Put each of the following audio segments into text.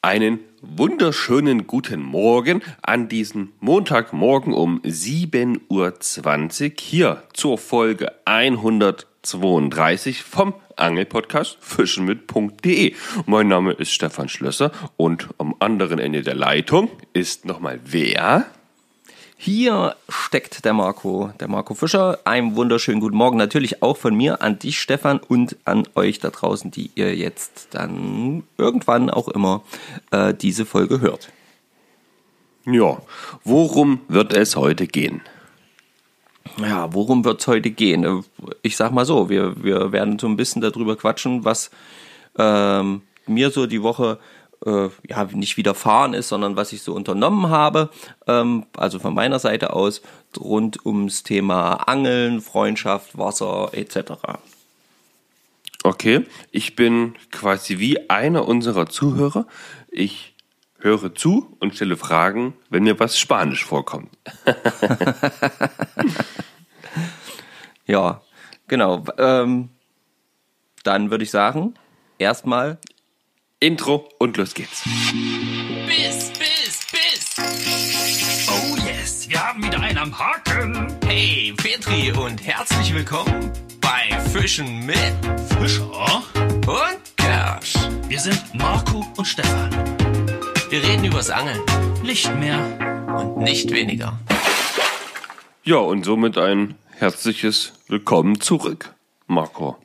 Einen wunderschönen guten Morgen an diesem Montagmorgen um 7.20 Uhr hier zur Folge 132 vom Angelpodcast fischenmit.de. Mein Name ist Stefan Schlösser und am anderen Ende der Leitung ist nochmal wer? Hier steckt der Marco, der Marco Fischer. Einen wunderschönen guten Morgen natürlich auch von mir an dich, Stefan, und an euch da draußen, die ihr jetzt dann irgendwann auch immer äh, diese Folge hört. Ja, worum wird es heute gehen? Ja, worum wird es heute gehen? Ich sag mal so, wir, wir werden so ein bisschen darüber quatschen, was ähm, mir so die Woche äh, ja, nicht widerfahren ist, sondern was ich so unternommen habe, ähm, also von meiner Seite aus, rund ums Thema Angeln, Freundschaft, Wasser etc. Okay, ich bin quasi wie einer unserer Zuhörer. Ich höre zu und stelle Fragen, wenn mir was Spanisch vorkommt. ja, genau. Ähm, dann würde ich sagen, erstmal Intro und los geht's. Biss, Biss, Biss. Oh yes, wir haben wieder einen am Haken. Hey, Petri und herzlich willkommen bei Fischen mit Fischer und Kersch. Wir sind Marco und Stefan. Wir reden übers Angeln. Nicht mehr und nicht weniger. Ja, und somit ein herzliches Willkommen zurück, Marco.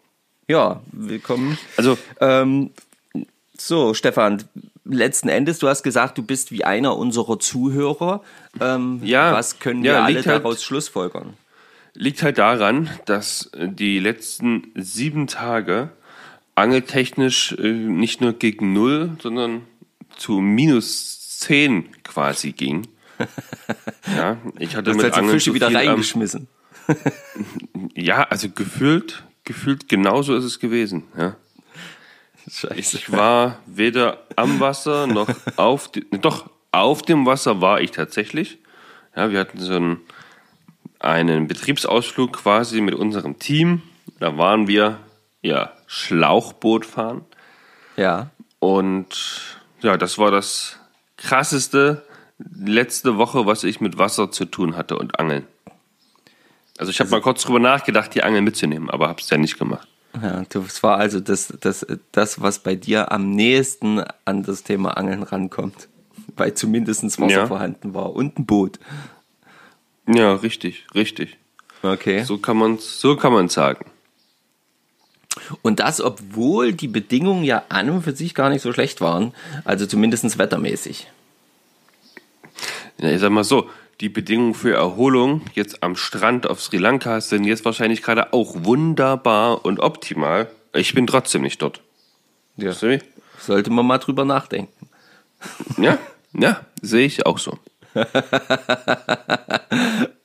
Ja, willkommen. Also, Ähm, so, Stefan, letzten Endes, du hast gesagt, du bist wie einer unserer Zuhörer. Ähm, Ja, Was können wir ja, alle halt- daraus schlussfolgern? liegt halt daran, dass die letzten sieben Tage angeltechnisch äh, nicht nur gegen Null, sondern zu minus zehn quasi ging. Ja, ich hatte Du mit halt Angeln Fische so wieder am- reingeschmissen. Ja, also gefühlt, gefühlt genauso ist es gewesen. Ja. Scheiße. Ich war weder am Wasser noch auf dem, doch auf dem Wasser war ich tatsächlich. Ja, wir hatten so einen, einen Betriebsausflug quasi mit unserem Team. Da waren wir ja Schlauchboot fahren Ja. und ja, das war das krasseste letzte Woche, was ich mit Wasser zu tun hatte und Angeln. Also ich habe mal kurz drüber nachgedacht, die Angeln mitzunehmen, aber habe es ja nicht gemacht. Ja, das war also das, das, das, was bei dir am nächsten an das Thema Angeln rankommt. Weil zumindest Wasser Ja. vorhanden war und ein Boot. Ja, richtig, richtig. Okay. So kann man so kann man sagen. Und das, obwohl die Bedingungen ja an und für sich gar nicht so schlecht waren. Also zumindest wettermäßig. Ja, ich sag mal so, die Bedingungen für Erholung jetzt am Strand auf Sri Lanka sind jetzt wahrscheinlich gerade auch wunderbar und optimal. Ich bin trotzdem nicht dort. Ja. Sollte man mal drüber nachdenken. Ja, ja, sehe ich auch so.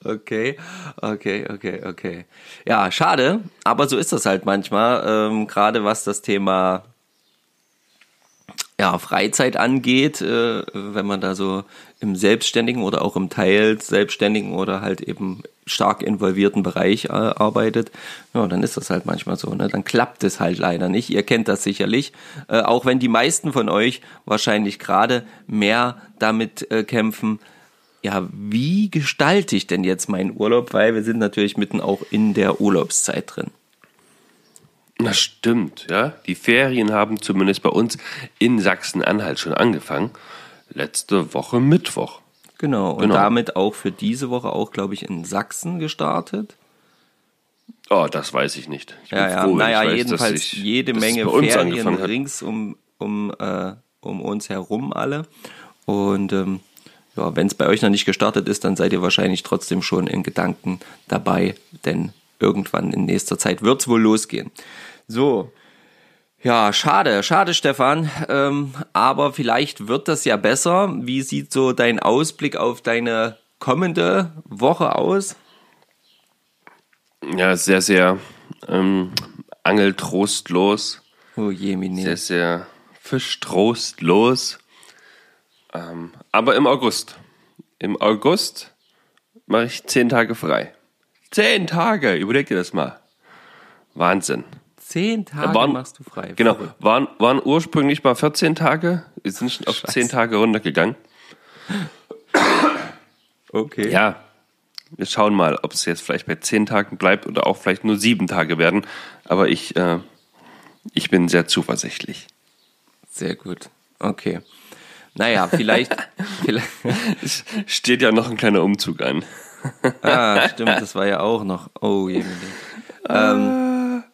Okay, okay, okay, okay. Ja, schade, aber so ist das halt manchmal, ähm, gerade was das Thema ja, Freizeit angeht, äh, wenn man da so im selbstständigen oder auch im Teil selbstständigen oder halt eben stark involvierten Bereich äh, arbeitet, ja, dann ist das halt manchmal so, ne? Dann klappt es halt leider nicht. Ihr kennt das sicherlich, äh, auch wenn die meisten von euch wahrscheinlich gerade mehr damit äh, kämpfen, ja, wie gestalte ich denn jetzt meinen Urlaub? Weil wir sind natürlich mitten auch in der Urlaubszeit drin. Das stimmt, ja. Die Ferien haben zumindest bei uns in Sachsen-Anhalt schon angefangen. Letzte Woche Mittwoch. Genau. Und Genau. damit auch für diese Woche auch, glaube ich, in Sachsen gestartet. Oh, das weiß ich nicht. Ich Ja, ja. froh, naja, weiß, jedenfalls ich, jede Menge Ferien rings um, um, äh, um uns herum alle. Und ähm, ja, wenn es bei euch noch nicht gestartet ist, dann seid ihr wahrscheinlich trotzdem schon in Gedanken dabei, denn irgendwann in nächster Zeit wird es wohl losgehen. So. Ja, schade, schade, Stefan. Ähm, aber vielleicht wird das ja besser. Wie sieht so dein Ausblick auf deine kommende Woche aus? Ja, sehr, sehr ähm, angeltrostlos. Oh je, Mine. Sehr, sehr fischtrostlos. Ähm, aber im August. Im August mache ich zehn Tage frei. Zehn Tage, überleg dir das mal. Wahnsinn. Zehn Tage Waren- machst du frei. Genau, waren, waren ursprünglich mal 14 Tage, wir sind schon auf Scheiße. 10 Tage runtergegangen. Okay. Ja, wir schauen mal, ob es jetzt vielleicht bei 10 Tagen bleibt oder auch vielleicht nur 7 Tage werden. Aber ich, äh, ich bin sehr zuversichtlich. Sehr gut. Okay. Naja, vielleicht, vielleicht. Es steht ja noch ein kleiner Umzug an. Ah, stimmt, das war ja auch noch. Oh, je. Ähm,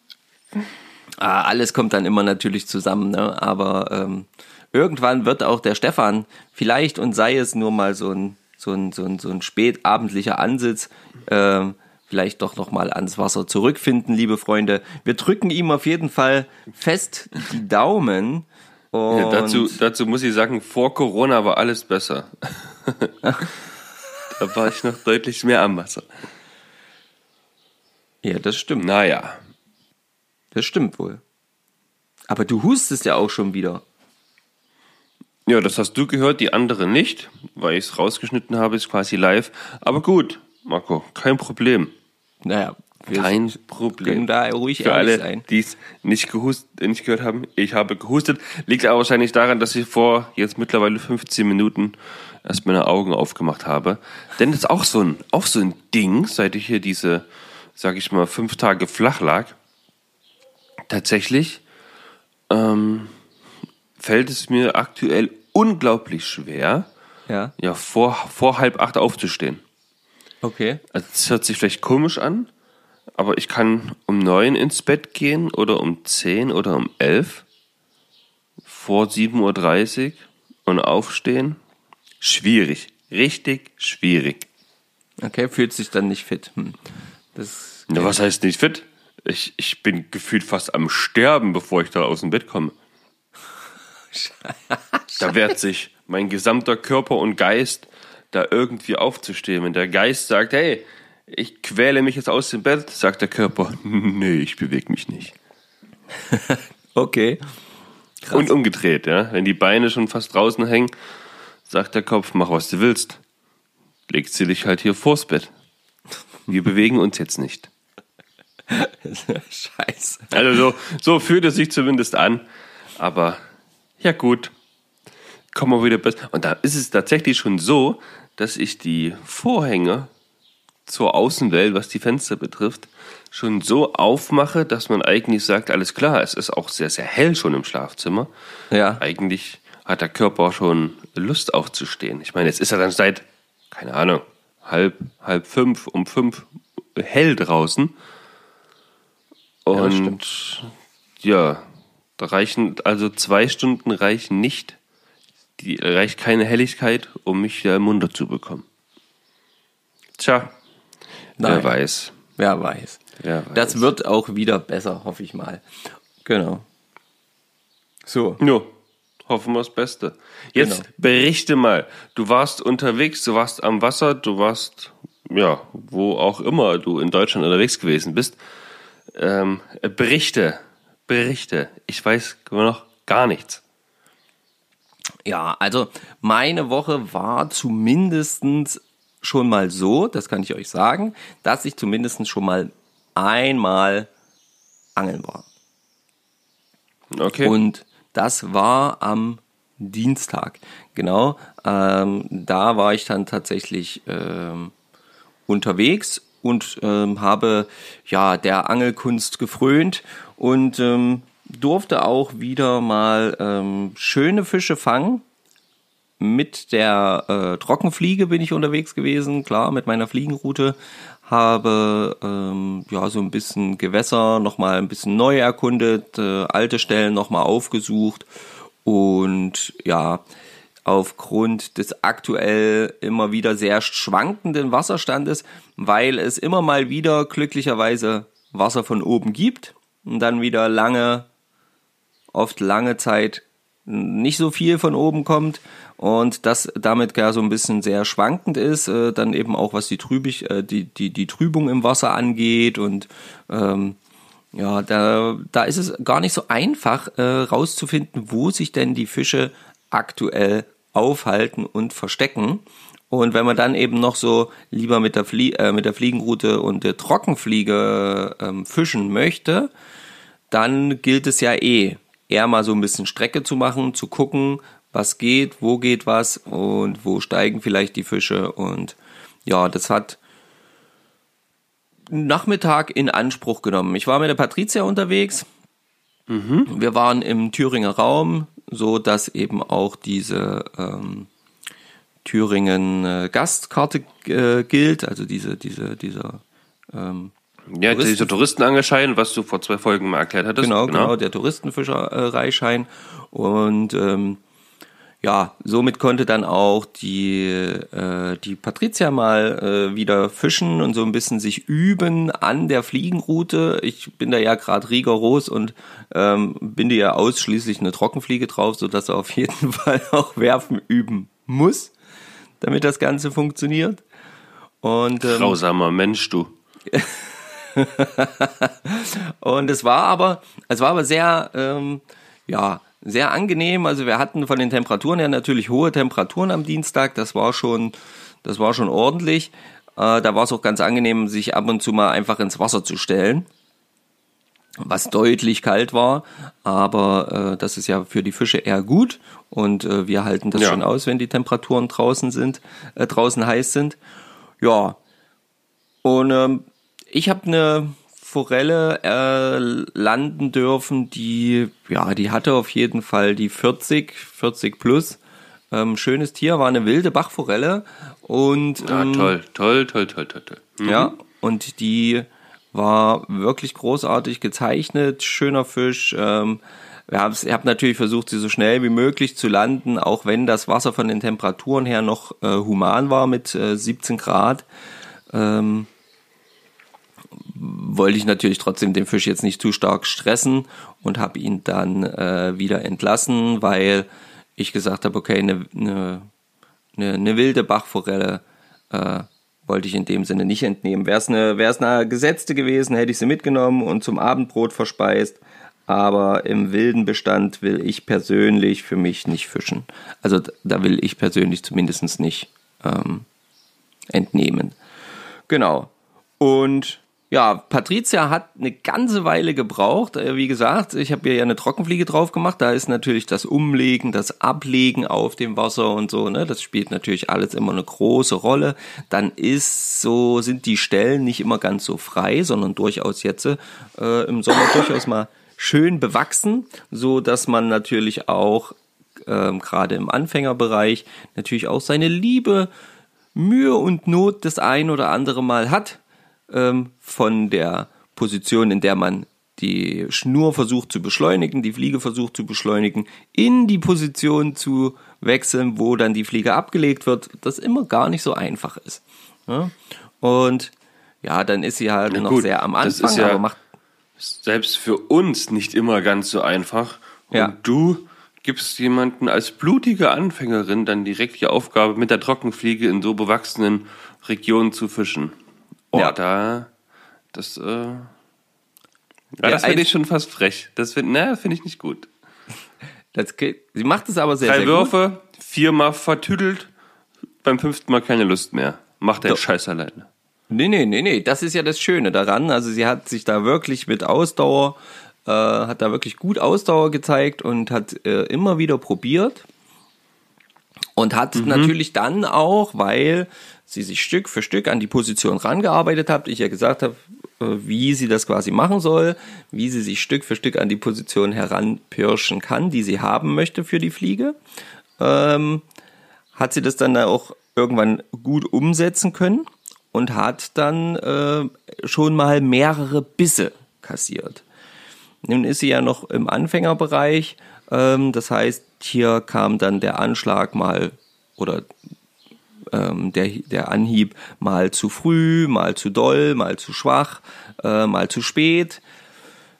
ah, alles kommt dann immer natürlich zusammen, ne? Aber ähm, irgendwann wird auch der Stefan vielleicht und sei es nur mal so ein so ein so ein, so ein spätabendlicher Ansitz. Ähm, Vielleicht doch noch mal ans Wasser zurückfinden, liebe Freunde. Wir drücken ihm auf jeden Fall fest die Daumen. Ja, dazu, dazu muss ich sagen, vor Corona war alles besser. da war ich noch deutlich mehr am Wasser. ja, das stimmt. Naja, Das stimmt wohl. Aber du hustest ja auch schon wieder. ja, das hast du gehört, die andere nicht, weil ich es rausgeschnitten habe, ist quasi live. Aber gut, Marco, kein Problem. Naja, wir Kein können Problem. da ruhig Für alle, sein. die es nicht, gehust, nicht gehört haben, ich habe gehustet. Liegt aber wahrscheinlich daran, dass ich vor jetzt mittlerweile 15 Minuten erst meine Augen aufgemacht habe. Denn das ist auch so ein, auch so ein Ding, seit ich hier diese, sag ich mal, fünf Tage flach lag. Tatsächlich ähm, fällt es mir aktuell unglaublich schwer, Ja, ja, vor, vor halb acht aufzustehen. okay. Also es hört sich vielleicht komisch an, aber ich kann um neun ins Bett gehen oder um zehn oder um elf vor 7.30 Uhr und aufstehen. Schwierig. Richtig schwierig. Okay, fühlt sich dann nicht fit. Hm. Das, Na, was heißt nicht fit? Ich, ich bin gefühlt fast am Sterben, bevor ich da aus dem Bett komme. Da wehrt sich mein gesamter Körper und Geist, da irgendwie aufzustehen. Wenn der Geist sagt, hey, ich quäle mich jetzt aus dem Bett, sagt der Körper, nee, ich bewege mich nicht. okay. Und umgedreht, ja. Wenn die Beine schon fast draußen hängen, sagt der Kopf, mach was du willst. Legt sie dich halt hier vors Bett. Wir bewegen uns jetzt nicht. Scheiße. Also so, so fühlt es sich zumindest an. Aber ja gut, kommen wir wieder besser. Und da ist es tatsächlich schon so, dass ich die Vorhänge zur Außenwelt, was die Fenster betrifft, schon so aufmache, dass man eigentlich sagt, alles klar, es ist auch sehr, sehr hell schon im Schlafzimmer. Ja. Eigentlich hat der Körper schon Lust aufzustehen. Ich meine, jetzt ist er dann seit, keine Ahnung, halb, halb fünf, um fünf hell draußen. Und ja, da reichen, also zwei Stunden reichen nicht. Die reicht keine Helligkeit, um mich wieder munter zu bekommen. Tja, Nein. wer weiß. Wer weiß. Wer weiß. Das wird auch wieder besser, hoffe ich mal. Genau. So. Ja, hoffen wir das Beste. Jetzt Genau. berichte mal. Du warst unterwegs, du warst am Wasser, du warst, ja, wo auch immer du in Deutschland unterwegs gewesen bist. Ähm, berichte, berichte. Ich weiß noch gar nichts. Ja, also meine Woche war zumindestens schon mal so, das kann ich euch sagen, dass ich zumindest schon mal einmal angeln war. Okay. Und das war am Dienstag. Genau. Ähm, da war ich dann tatsächlich ähm, unterwegs und ähm, habe ja der Angelkunst gefrönt und ähm, durfte auch wieder mal ähm, schöne Fische fangen. Mit der äh, Trockenfliege bin ich unterwegs gewesen, klar, mit meiner Fliegenroute. Habe ähm, ja so ein bisschen Gewässer nochmal ein bisschen neu erkundet, äh, alte Stellen nochmal aufgesucht und ja, aufgrund des aktuell immer wieder sehr schwankenden Wasserstandes, weil es immer mal wieder glücklicherweise Wasser von oben gibt und dann wieder lange, oft lange Zeit nicht so viel von oben kommt und das damit gar so ein bisschen sehr schwankend ist, äh, dann eben auch was die, Trübig, äh, die, die, die Trübung im Wasser angeht und ähm, ja, da, da ist es gar nicht so einfach äh, rauszufinden, wo sich denn die Fische aktuell aufhalten und verstecken. Und wenn man dann eben noch so lieber mit der, Flie äh, mit der Fliegenroute und der Trockenfliege ähm, fischen möchte, dann gilt es ja eh, eher mal so ein bisschen Strecke zu machen, zu gucken, was geht, wo geht was und wo steigen vielleicht die Fische. Und ja, das hat Nachmittag in Anspruch genommen. Ich war mit der Patricia unterwegs. Mhm. Wir waren im Thüringer Raum, so dass eben auch diese ähm, Thüringen äh, Gastkarte äh, gilt, also diese, diese, dieser ähm, ja, Touristen dieser Touristenangelschein, was du vor zwei Folgen mal erklärt hattest. Genau, genau, genau der Touristenfischereischein. Und ähm, ja, somit konnte dann auch die, äh, die Patricia mal äh, wieder fischen und so ein bisschen sich üben an der Fliegenroute. Ich bin da ja gerade rigoros und ähm, binde ja ausschließlich eine Trockenfliege drauf, sodass er auf jeden Fall auch werfen üben muss, damit das Ganze funktioniert. Und, ähm, Grausamer Mensch, du. und es war aber, es war aber sehr, ähm, ja, sehr angenehm. Also wir hatten von den Temperaturen her natürlich hohe Temperaturen am Dienstag. Das war schon, das war schon ordentlich. Äh, da war es auch ganz angenehm, sich ab und zu mal einfach ins Wasser zu stellen. Was deutlich kalt war, aber äh, das ist ja für die Fische eher gut und äh, wir halten das ja. schon aus, wenn die Temperaturen draußen sind, äh, draußen heiß sind. Ja, und ähm, ich habe eine Forelle äh, landen dürfen, die, ja, die hatte auf jeden Fall die 40, 40 plus. Ähm, schönes Tier, war eine wilde Bachforelle und ja, ähm, toll, toll, toll, toll, toll, toll. Mhm. Ja, und die war wirklich großartig gezeichnet, schöner Fisch. Ähm, wir haben hab natürlich versucht, sie so schnell wie möglich zu landen, auch wenn das Wasser von den Temperaturen her noch äh, human war mit äh, 17 Grad. Ähm, wollte ich natürlich trotzdem den Fisch jetzt nicht zu stark stressen und habe ihn dann äh, wieder entlassen, weil ich gesagt habe, okay, eine, eine, eine, eine wilde Bachforelle äh, wollte ich in dem Sinne nicht entnehmen. Wäre es eine, wär's eine gesetzte gewesen, hätte ich sie mitgenommen und zum Abendbrot verspeist. Aber im wilden Bestand will ich persönlich für mich nicht fischen. Also da will ich persönlich zumindest nicht ähm, entnehmen. Genau. Und ja, Patricia hat eine ganze Weile gebraucht. Äh, wie gesagt, ich habe ihr ja eine Trockenfliege drauf gemacht. Da ist natürlich das Umlegen, das Ablegen auf dem Wasser und so, ne, das spielt natürlich alles immer eine große Rolle. Dann ist so, sind die Stellen nicht immer ganz so frei, sondern durchaus jetzt äh, im Sommer durchaus mal schön bewachsen, so dass man natürlich auch ähm, gerade im Anfängerbereich natürlich auch seine Liebe, Mühe und Not das ein oder andere Mal hat ähm, von der Position, in der man die Schnur versucht zu beschleunigen, die Fliege versucht zu beschleunigen, in die Position zu wechseln, wo dann die Fliege abgelegt wird, das immer gar nicht so einfach ist. Ja? Und ja, dann ist sie halt noch sehr am Anfang, ja aber macht selbst für uns nicht immer ganz so einfach. Und ja. du gibst jemanden als blutige Anfängerin dann direkt die Aufgabe, mit der Trockenfliege in so bewachsenen Regionen zu fischen. Oh, ja. da, das, äh, ja, das finde ich schon fast frech. Das finde ne, find ich nicht gut. Das, sie macht es aber sehr, Drei sehr Würfe, gut. viermal vertüdelt, beim fünften Mal keine Lust mehr. Macht der Scheiß alleine. Nee, nee, nee, nee, das ist ja das Schöne daran. Also sie hat sich da wirklich mit Ausdauer, äh, hat da wirklich gut Ausdauer gezeigt und hat äh, immer wieder probiert. Und hat mhm. natürlich dann auch, weil sie sich Stück für Stück an die Position rangearbeitet hat. Ich ja gesagt habe, äh, wie sie das quasi machen soll, wie sie sich Stück für Stück an die Position heranpirschen kann, die sie haben möchte für die Fliege. Ähm, hat sie das dann auch irgendwann gut umsetzen können und hat dann äh, schon mal mehrere Bisse kassiert. Nun ist sie ja noch im Anfängerbereich, ähm, das heißt, hier kam dann der Anschlag mal oder ähm, der, der Anhieb mal zu früh, mal zu doll, mal zu schwach, äh, mal zu spät,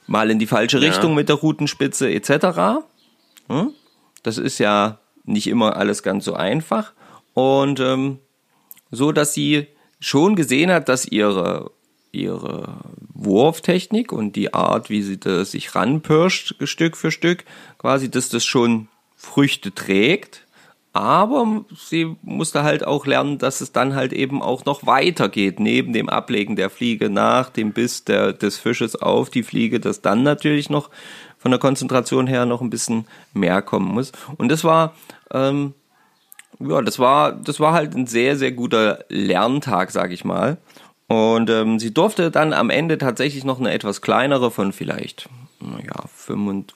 mal in die falsche ja. Richtung mit der Routenspitze etc. Hm? Das ist ja nicht immer alles ganz so einfach. Und ähm, so, dass sie schon gesehen hat, dass ihre, ihre Wurftechnik und die Art, wie sie das sich ranpirscht, Stück für Stück, quasi, dass das schon Früchte trägt aber sie musste halt auch lernen, dass es dann halt eben auch noch weitergeht, neben dem Ablegen der Fliege nach dem Biss der, des Fisches auf die Fliege, dass dann natürlich noch von der Konzentration her noch ein bisschen mehr kommen muss. Und das war, ähm, ja, das war, das war halt ein sehr, sehr guter Lerntag, sag ich mal. Und ähm, sie durfte dann am Ende tatsächlich noch eine etwas kleinere von vielleicht ja,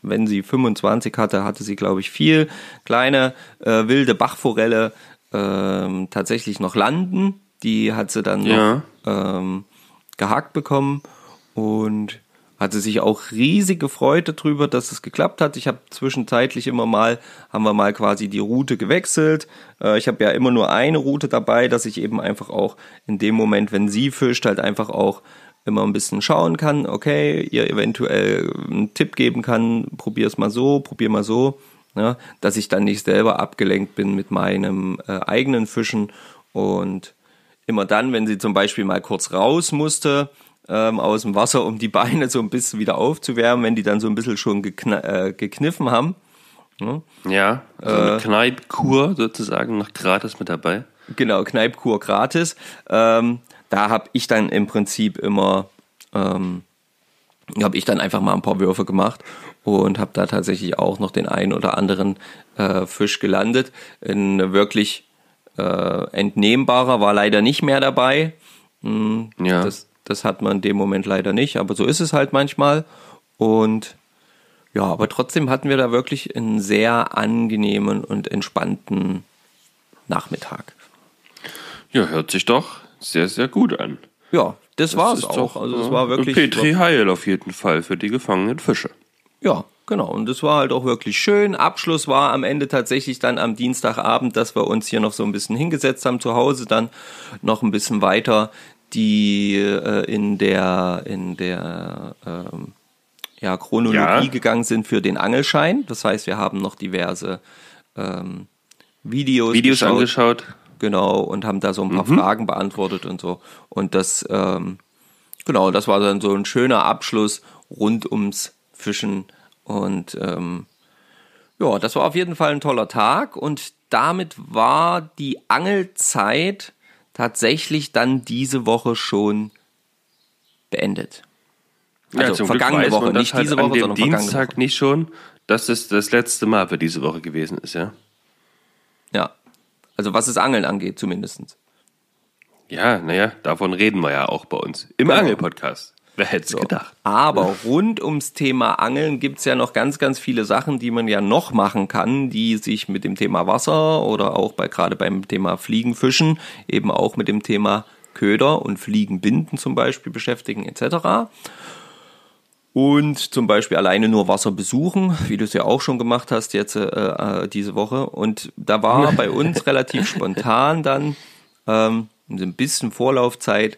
wenn sie 25 hatte, hatte sie, glaube ich, viel kleine äh, wilde Bachforelle ähm, tatsächlich noch landen. Die hat sie dann ja. noch ähm, gehakt bekommen und hatte sich auch riesig gefreut darüber, dass es geklappt hat. Ich habe zwischenzeitlich immer mal, haben wir mal quasi die Route gewechselt. Äh, ich habe ja immer nur eine Route dabei, dass ich eben einfach auch in dem Moment, wenn sie fischt, halt einfach auch immer ein bisschen schauen kann, okay, ihr eventuell einen Tipp geben kann, probier es mal so, probier mal so, ja, dass ich dann nicht selber abgelenkt bin mit meinem äh, eigenen Fischen und immer dann, wenn sie zum Beispiel mal kurz raus musste ähm, aus dem Wasser, um die Beine so ein bisschen wieder aufzuwärmen, wenn die dann so ein bisschen schon äh, gekniffen haben. Ja, ja also äh, Kneipkur sozusagen noch gratis mit dabei. Genau, Kneipkur gratis. Ähm, da habe ich dann im Prinzip immer, ähm, habe ich dann einfach mal ein paar Würfe gemacht und habe da tatsächlich auch noch den einen oder anderen äh, Fisch gelandet. Ein wirklich äh, entnehmbarer war leider nicht mehr dabei. Hm, ja. Das, das hat man in dem Moment leider nicht, aber so ist es halt manchmal. Und ja, aber trotzdem hatten wir da wirklich einen sehr angenehmen und entspannten Nachmittag. Ja, hört sich doch sehr, sehr gut an. Ja, das, das war es auch. Also es war wirklich. Petri Heil auf jeden Fall für die gefangenen Fische. Ja, genau. Und das war halt auch wirklich schön. Abschluss war am Ende tatsächlich dann am Dienstagabend, dass wir uns hier noch so ein bisschen hingesetzt haben zu Hause, dann noch ein bisschen weiter die äh, in der in der ähm, ja, Chronologie ja. gegangen sind für den Angelschein. Das heißt, wir haben noch diverse ähm, Videos, Videos geschaut. angeschaut. Genau, und haben da so ein paar mhm. Fragen beantwortet und so. Und das, ähm, genau, das war dann so ein schöner Abschluss rund ums Fischen. Und ähm, ja, das war auf jeden Fall ein toller Tag. Und damit war die Angelzeit tatsächlich dann diese Woche schon beendet. Also ja, vergangene Woche, nicht halt diese Woche, sondern Dienstag Woche. nicht schon, dass es das letzte Mal für diese Woche gewesen ist? Ja, also was das Angeln angeht, zumindest. Ja, naja, davon reden wir ja auch bei uns. Im genau. Angelpodcast. Wer hätte es so. gedacht? Aber rund ums Thema Angeln gibt es ja noch ganz, ganz viele Sachen, die man ja noch machen kann, die sich mit dem Thema Wasser oder auch bei gerade beim Thema Fliegenfischen eben auch mit dem Thema Köder und Fliegenbinden zum Beispiel beschäftigen etc und zum Beispiel alleine nur Wasser besuchen, wie du es ja auch schon gemacht hast jetzt äh, äh diese Woche. Und da war bei uns relativ spontan dann ähm, ein bisschen Vorlaufzeit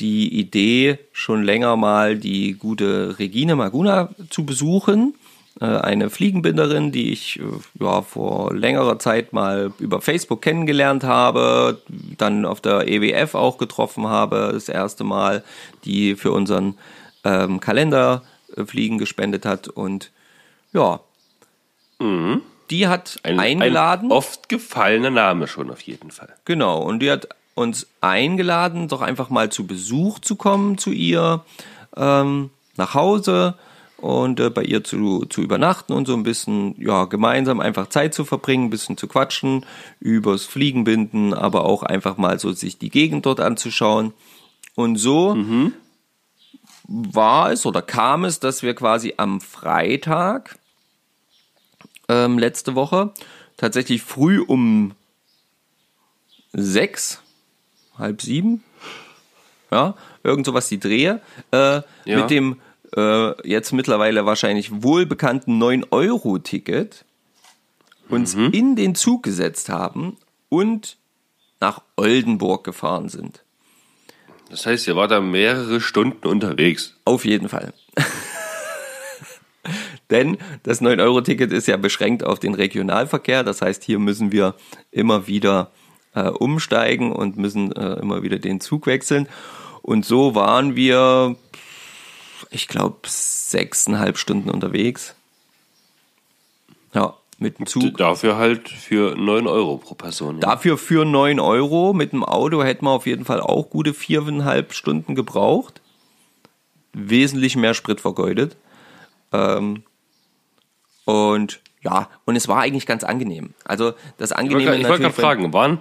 die Idee, schon länger mal die gute Regine Maguna zu besuchen. Äh, eine Fliegenbinderin, die ich äh, ja, vor längerer Zeit mal über Facebook kennengelernt habe, dann auf der EWF auch getroffen habe, das erste Mal, die für unseren ähm, Kalenderfliegen gespendet hat und ja. Mhm. Die hat ein, eingeladen. Ein oft gefallener Name schon auf jeden Fall. Genau, und die hat uns eingeladen, doch einfach mal zu Besuch zu kommen zu ihr ähm, nach Hause und äh, bei ihr zu, zu übernachten und so ein bisschen, ja, gemeinsam einfach Zeit zu verbringen, ein bisschen zu quatschen, übers Fliegenbinden, aber auch einfach mal so sich die Gegend dort anzuschauen. Und so mhm war es oder kam es, dass wir quasi am Freitag ähm, letzte Woche tatsächlich früh um sechs, halb sieben, ja, irgend sowas die Drehe, äh, ja. mit dem äh, jetzt mittlerweile wahrscheinlich wohlbekannten 9-Euro-Ticket uns mhm. in den Zug gesetzt haben und nach Oldenburg gefahren sind. Das heißt, ihr wart da mehrere Stunden unterwegs. Auf jeden Fall. Denn das 9-Euro-Ticket ist ja beschränkt auf den Regionalverkehr. Das heißt, hier müssen wir immer wieder äh, umsteigen und müssen äh, immer wieder den Zug wechseln. Und so waren wir, ich glaube, sechseinhalb Stunden unterwegs. Ja, Mit dem Zug. Dafür halt für 9 Euro pro Person. Ja. Dafür für 9 Euro. Mit dem Auto hätten wir auf jeden Fall auch gute viereinhalb Stunden gebraucht. Wesentlich mehr Sprit vergeudet. Ähm, und ja, und es war eigentlich ganz angenehm. Also das Angenehme ich wollte gerade fragen, waren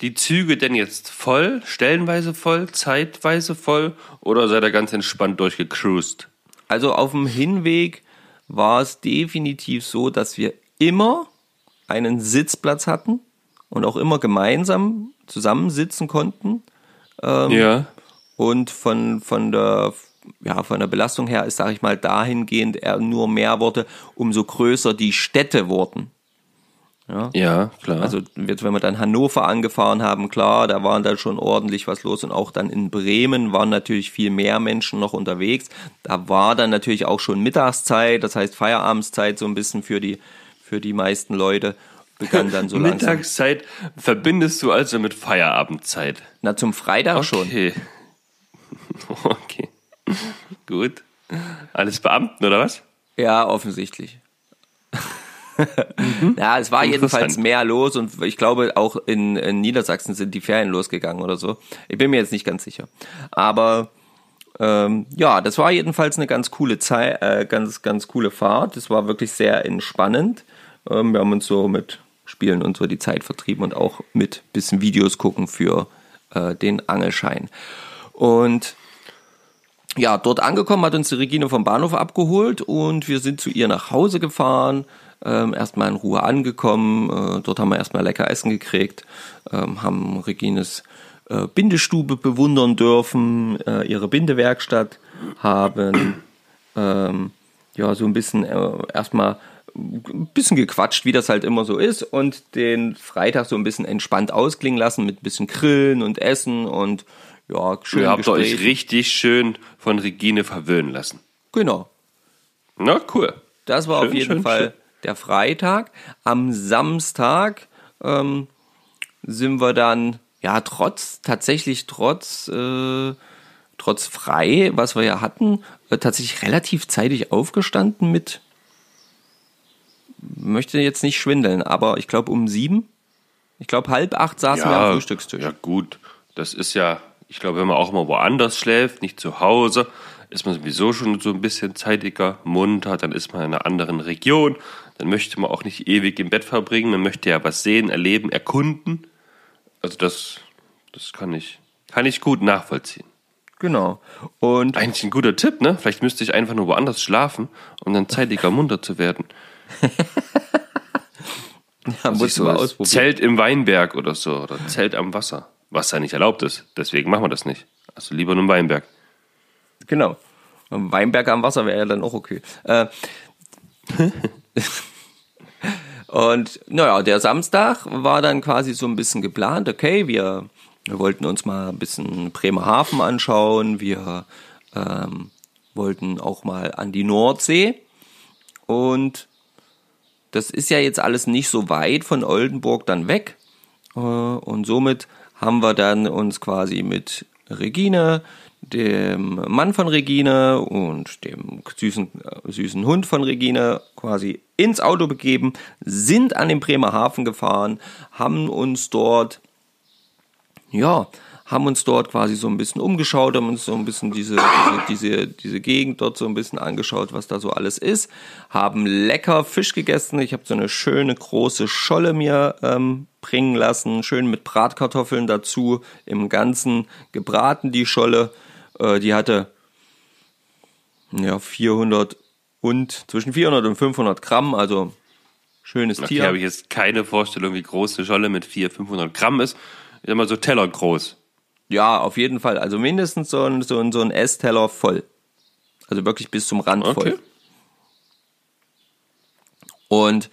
die Züge denn jetzt voll, stellenweise voll, zeitweise voll oder seid ihr ganz entspannt durchgecruised? Also auf dem Hinweg war es definitiv so, dass wir immer einen Sitzplatz hatten und auch immer gemeinsam zusammensitzen konnten. ja. Und von, von, der, ja, von der Belastung her ist, sage ich mal, dahingehend eher nur mehr Worte, umso größer die Städte wurden. Ja, klar. Also jetzt, wenn wir dann Hannover angefahren haben, klar, da waren dann schon ordentlich was los und auch dann in Bremen waren natürlich viel mehr Menschen noch unterwegs. Da war dann natürlich auch schon Mittagszeit, das heißt Feierabendszeit so ein bisschen für die für die meisten Leute begann dann so langsam. Mittagszeit verbindest du also mit Feierabendzeit. Na zum Freitag schon. Okay. Okay. Gut. Alles Beamten oder was? Ja, offensichtlich. ja, es war jedenfalls mehr los und ich glaube auch in, in Niedersachsen sind die Ferien losgegangen oder so. Ich bin mir jetzt nicht ganz sicher. Aber ähm, ja, das war jedenfalls eine ganz coole Zeit, äh, ganz, ganz coole Fahrt. Das war wirklich sehr entspannend. Ähm, wir haben uns so mit Spielen und so die Zeit vertrieben und auch mit bisschen Videos gucken für äh, den Angelschein. Und ja, dort angekommen hat uns die Regine vom Bahnhof abgeholt und wir sind zu ihr nach Hause gefahren. Ähm, erstmal in Ruhe angekommen. Äh, dort haben wir erstmal lecker Essen gekriegt, ähm, haben Regines äh, Bindestube bewundern dürfen, äh, ihre Bindewerkstatt haben ähm, ja so ein bisschen äh, erstmal ein bisschen gequatscht, wie das halt immer so ist und den Freitag so ein bisschen entspannt ausklingen lassen mit ein bisschen Grillen und Essen und ja, schön Ihr habt euch Gespräch. richtig schön von Regine verwöhnen lassen. Genau. Na, cool. Das war auf Schön, jeden schön, Fall schön. der Freitag. Am Samstag ähm, sind wir dann, ja, trotz, tatsächlich trotz, äh, trotz frei, was wir ja hatten, äh, tatsächlich relativ zeitig aufgestanden mit, möchte jetzt nicht schwindeln, aber ich glaube um sieben. Ich glaube halb acht saßen wir am Frühstückstisch. Ja, gut. Das ist ja, ich glaube, wenn man auch mal woanders schläft, nicht zu Hause, ist man sowieso schon so ein bisschen zeitiger, munter, dann ist man in einer anderen Region, dann möchte man auch nicht ewig im Bett verbringen, man möchte ja was sehen, erleben, erkunden. Also das, das kann ich, kann ich gut nachvollziehen. Genau. Und Eigentlich ein guter Tipp, ne? Vielleicht müsste ich einfach nur woanders schlafen, um dann zeitiger munter zu werden. du so mal ausprobieren. Zelt im Weinberg oder so, oder Zelt am Wasser, was ja nicht erlaubt ist. Deswegen machen wir das nicht. Also lieber nur im Weinberg. Genau. Und Weinberg am Wasser wäre ja dann auch okay. Äh, und naja, der Samstag war dann quasi so ein bisschen geplant. Okay, wir, wir wollten uns mal ein bisschen Bremerhaven anschauen. Wir ähm, wollten auch mal an die Nordsee. Und das ist ja jetzt alles nicht so weit von Oldenburg dann weg. Äh, Und somit haben wir dann uns quasi mit Regine, dem Mann von Regine und dem süßen, äh, süßen Hund von Regine quasi ins Auto begeben, sind an den Bremerhaven gefahren, haben uns dort ja, haben uns dort quasi so ein bisschen umgeschaut, haben uns so ein bisschen diese, diese, diese, diese Gegend dort so ein bisschen angeschaut, was da so alles ist, haben lecker Fisch gegessen. Ich habe so eine schöne große Scholle mir ähm, bringen lassen, schön mit Bratkartoffeln dazu, im Ganzen gebraten die Scholle. Äh, die hatte ja 400 und zwischen 400 und 500 Gramm, also schönes Okay, Tier. habe ich jetzt keine Vorstellung, wie groß eine Scholle mit 400, 500 Gramm ist. Ich sag mal so Teller groß. Ja, auf jeden Fall. Also mindestens so ein, so ein, so ein Essteller voll. Also wirklich bis zum Rand Okay. voll. Und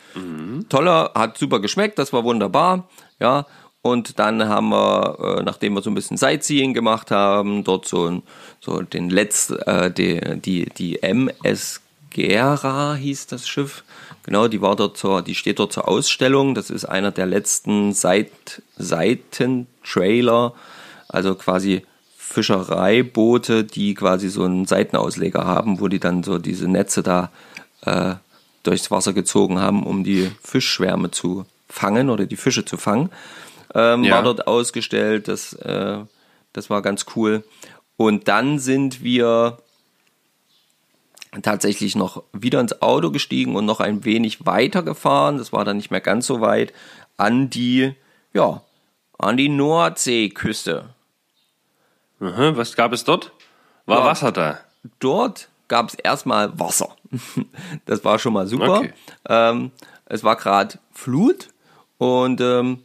toller, hat super geschmeckt, das war wunderbar. Ja, und dann haben wir, äh, nachdem wir so ein bisschen Sightseeing gemacht haben, dort so, ein, so den letzten, äh, die, die, die MS Gera hieß das Schiff. Genau, die war dort zur, die steht dort zur Ausstellung. Das ist einer der letzten Seit, Seitentrailer, also quasi Fischereiboote, die quasi so einen Seitenausleger haben, wo die dann so diese Netze da äh, durchs Wasser gezogen haben, um die Fischschwärme zu fangen oder die Fische zu fangen. Ähm, Ja. War dort ausgestellt, das, äh, das war ganz cool. Und dann sind wir tatsächlich noch wieder ins Auto gestiegen und noch ein wenig weiter gefahren. Das war dann nicht mehr ganz so weit an die, ja, an die Nordseeküste. Mhm, was gab es dort? War Ja. Wasser da? Dort gab es erstmal Wasser. Das war schon mal super. Okay. Ähm, es war gerade Flut und ähm,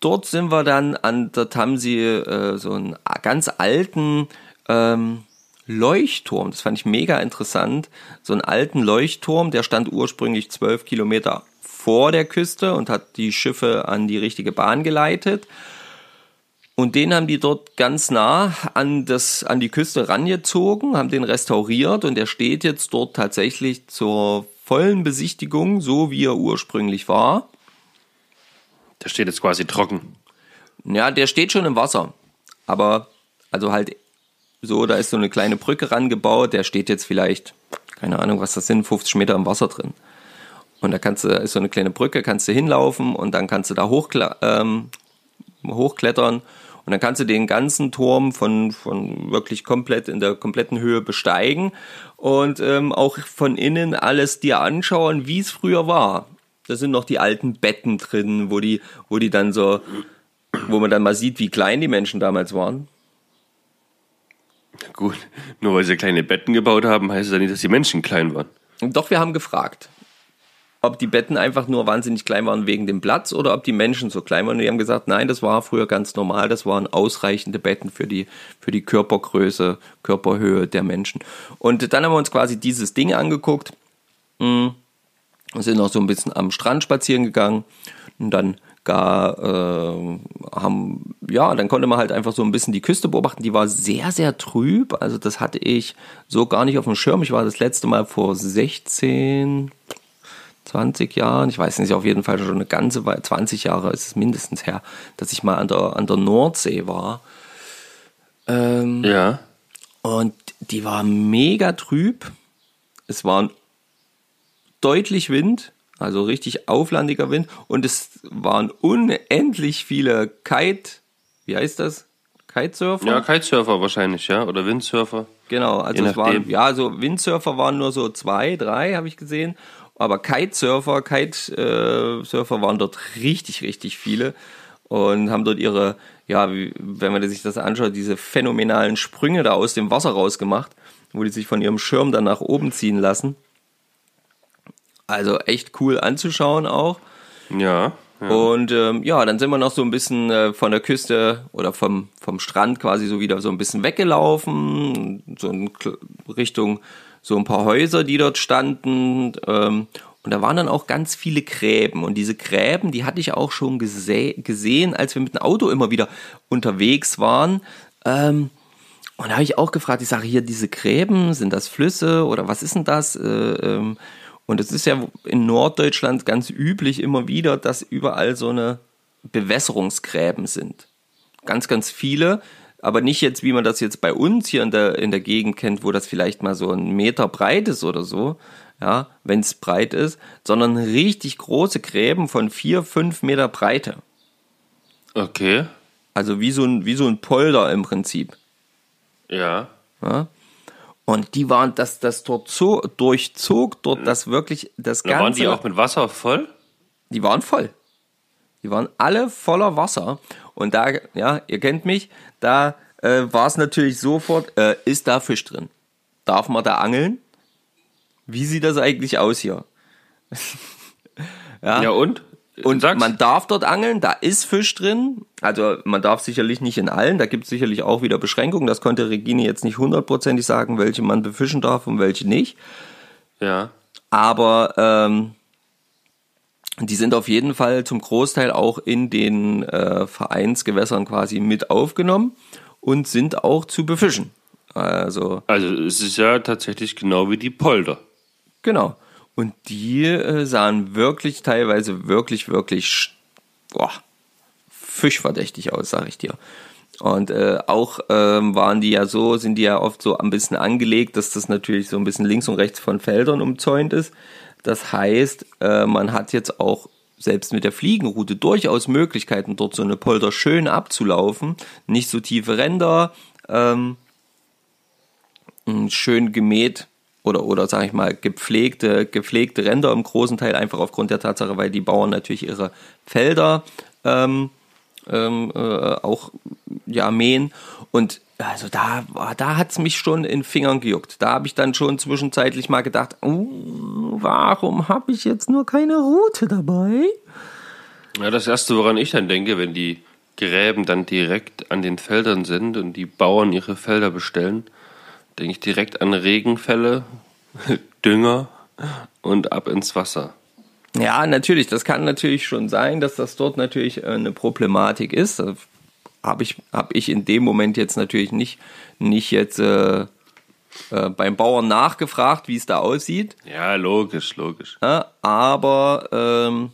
dort sind wir dann an, dort haben sie äh, so einen ganz alten ähm, Leuchtturm. Das fand ich mega interessant. So einen alten Leuchtturm, der stand ursprünglich zwölf Kilometer vor der Küste und hat die Schiffe an die richtige Bahn geleitet. Und den haben die dort ganz nah an, das, an die Küste rangezogen, haben den restauriert und der steht jetzt dort tatsächlich zur vollen Besichtigung, so wie er ursprünglich war. Der steht jetzt quasi trocken. Ja, der steht schon im Wasser. Aber, also halt so, da ist so eine kleine Brücke rangebaut, der steht jetzt vielleicht, keine Ahnung, was das sind, 50 Meter im Wasser drin. Und da kannst du, ist so eine kleine Brücke, kannst du hinlaufen und dann kannst du da hochkla ähm, hochklettern und dann kannst du den ganzen Turm von, von wirklich komplett in der kompletten Höhe besteigen und ähm, auch von innen alles dir anschauen, wie es früher war. Da sind noch die alten Betten drin, wo die, wo die dann so, wo man dann mal sieht, wie klein die Menschen damals waren. Gut, nur weil sie kleine Betten gebaut haben, heißt es ja nicht, dass die Menschen klein waren. Doch, wir haben gefragt, ob die Betten einfach nur wahnsinnig klein waren wegen dem Platz oder ob die Menschen so klein waren. Und die haben gesagt, nein, das war früher ganz normal, das waren ausreichende Betten für die, für die Körpergröße, Körperhöhe der Menschen. Und dann haben wir uns quasi dieses Ding angeguckt, und sind noch so ein bisschen am Strand spazieren gegangen. Und dann gar äh, haben ja dann konnte man halt einfach so ein bisschen die Küste beobachten. Die war sehr sehr trüb. Also das hatte ich so gar nicht auf dem Schirm. Ich war das letzte Mal vor 16 20 Jahren, ich weiß nicht, auf jeden Fall schon eine ganze Weile, 20 Jahre ist es mindestens her, dass ich mal an der, an der Nordsee war. Ähm, Ja. und die war mega trüb. Es war deutlich Wind, also richtig auflandiger Wind. Und es waren unendlich viele Kite, wie heißt das? Kitesurfer? Ja, Kitesurfer wahrscheinlich, ja. Oder Windsurfer. Genau, also es waren, ja, so Windsurfer waren nur so zwei, drei, habe ich gesehen. Aber Kitesurfer, Kitesurfer waren dort richtig, richtig viele und haben dort ihre, ja, wenn man sich das anschaut, diese phänomenalen Sprünge da aus dem Wasser rausgemacht, wo die sich von ihrem Schirm dann nach oben ziehen lassen. Also echt cool anzuschauen auch. Ja. ja. Und ähm, ja, dann sind wir noch so ein bisschen äh, von der Küste oder vom, vom Strand quasi so wieder so ein bisschen weggelaufen, so in Richtung so ein paar Häuser, die dort standen. Ähm, und da waren dann auch ganz viele Gräben. Und diese Gräben, die hatte ich auch schon gese gesehen, als wir mit dem Auto immer wieder unterwegs waren. Ähm, und da habe ich auch gefragt, ich sage hier, diese Gräben, sind das Flüsse oder was ist denn das? Äh, ähm, und es ist ja in Norddeutschland ganz üblich immer wieder, dass überall so eine Bewässerungsgräben sind. Ganz, ganz viele, aber nicht jetzt, wie man das jetzt bei uns hier in der, in der Gegend kennt, wo das vielleicht mal so ein Meter breit ist oder so, ja, wenn es breit ist, sondern richtig große Gräben von vier, fünf Meter Breite. Okay. Also wie so ein, wie so ein Polder im Prinzip. Ja. Ja? Und die waren, das, das dort so durchzog dort das wirklich das Da ganze. waren die auch mit Wasser voll? die waren voll. Die waren alle voller Wasser. Und da, ja, ihr kennt mich, da äh, war es natürlich sofort, äh, ist da Fisch drin? Darf man da angeln? Wie sieht das eigentlich aus hier? Ja, und? Und Sag's. man darf dort angeln, da ist Fisch drin. Also man darf sicherlich nicht in allen, da gibt es sicherlich auch wieder Beschränkungen. Das konnte Regine jetzt nicht hundertprozentig sagen, welche man befischen darf und welche nicht. Ja. Aber ähm, die sind auf jeden Fall zum Großteil auch in den äh, Vereinsgewässern quasi mit aufgenommen und sind auch zu befischen. Also Also es ist ja tatsächlich genau wie die Polder. Genau. Und die äh, sahen wirklich teilweise wirklich, wirklich boah, fischverdächtig aus, sag ich dir. Und äh, auch ähm, waren die ja so, sind die ja oft so ein bisschen angelegt, dass das natürlich so ein bisschen links und rechts von Feldern umzäunt ist, Das heißt, äh, man hat jetzt auch selbst mit der Fliegenroute durchaus Möglichkeiten, dort so eine Polder schön abzulaufen. Nicht so tiefe Ränder, ähm, schön gemäht oder, oder sage ich mal, gepflegte, gepflegte Ränder im großen Teil, einfach aufgrund der Tatsache, weil die Bauern natürlich ihre Felder ähm, ähm, äh, auch ja, mähen. Und also da, da hat es mich schon in Fingern gejuckt. Da habe ich dann schon zwischenzeitlich mal gedacht, oh, warum habe ich jetzt nur keine Route dabei? Ja, das Erste, woran ich dann denke, wenn die Gräben dann direkt an den Feldern sind und die Bauern ihre Felder bestellen, denke ich direkt an Regenfälle, Dünger und ab ins Wasser. Ja, natürlich, das kann natürlich schon sein, dass das dort natürlich äh, eine Problematik ist. Habe ich, hab ich in dem Moment jetzt natürlich nicht, nicht jetzt äh, äh, beim Bauern nachgefragt, wie es da aussieht. Ja, logisch, logisch. Ja, aber ähm,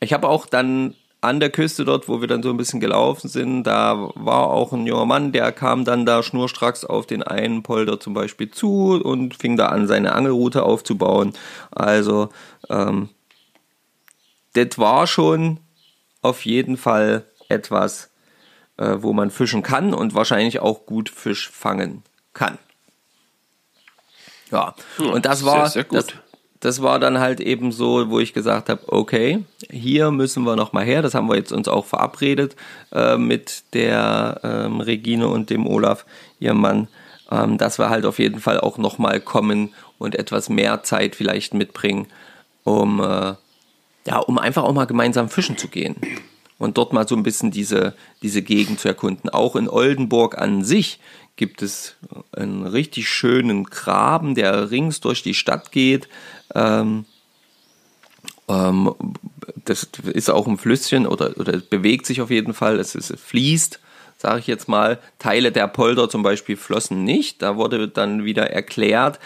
ich habe auch dann an der Küste dort, wo wir dann so ein bisschen gelaufen sind, da war auch ein junger Mann, der kam dann da schnurstracks auf den einen Polder zum Beispiel zu und fing da an, seine Angelroute aufzubauen. Also, ähm, das war schon auf jeden Fall etwas, äh, wo man fischen kann und wahrscheinlich auch gut Fisch fangen kann. Ja, und das war, sehr, sehr das, das war dann halt eben so, wo ich gesagt habe, okay, hier müssen wir noch mal her. Das haben wir jetzt uns auch verabredet äh, mit der ähm, Regine und dem Olaf, ihrem Mann, ähm, dass wir halt auf jeden Fall auch noch mal kommen und etwas mehr Zeit vielleicht mitbringen, um äh, ja, um einfach auch mal gemeinsam fischen zu gehen und dort mal so ein bisschen diese, diese Gegend zu erkunden. Auch in Oldenburg an sich gibt es einen richtig schönen Graben, der rings durch die Stadt geht. Ähm, ähm, das ist auch ein Flüsschen oder, oder bewegt sich auf jeden Fall. Es, ist, es fließt, sage ich jetzt mal. Teile der Polder zum Beispiel flossen nicht. Da wurde dann wieder erklärt,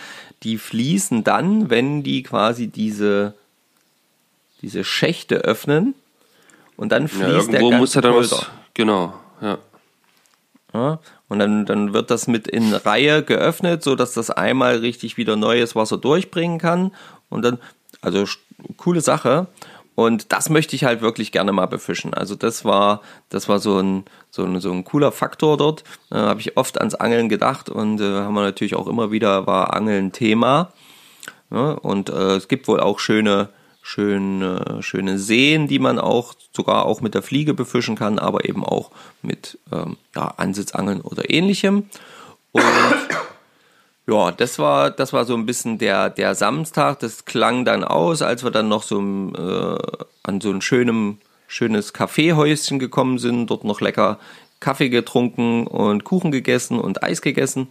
die fließen dann, wenn die quasi diese diese Schächte öffnen und dann fließt ja, irgendwo der ganze muss er dann was, genau, ja. Ja, und dann, dann wird das mit in Reihe geöffnet, so dass das einmal richtig wieder neues Wasser durchbringen kann. Und dann, also coole Sache. Und das möchte ich halt wirklich gerne mal befischen. Also das war, das war so ein, so ein, so ein cooler Faktor dort. Da habe ich oft ans Angeln gedacht und äh, haben wir natürlich auch immer wieder war Angeln Thema. Ja, und äh, es gibt wohl auch schöne, schöne, schöne Seen, die man auch sogar auch mit der Fliege befischen kann, aber eben auch mit ähm, ja, Ansitzangeln oder ähnlichem. Und ja, das war, das war so ein bisschen der, der Samstag. Das klang dann aus, als wir dann noch so äh, an so ein schönem, schönes Kaffeehäuschen gekommen sind, dort noch lecker Kaffee getrunken und Kuchen gegessen und Eis gegessen.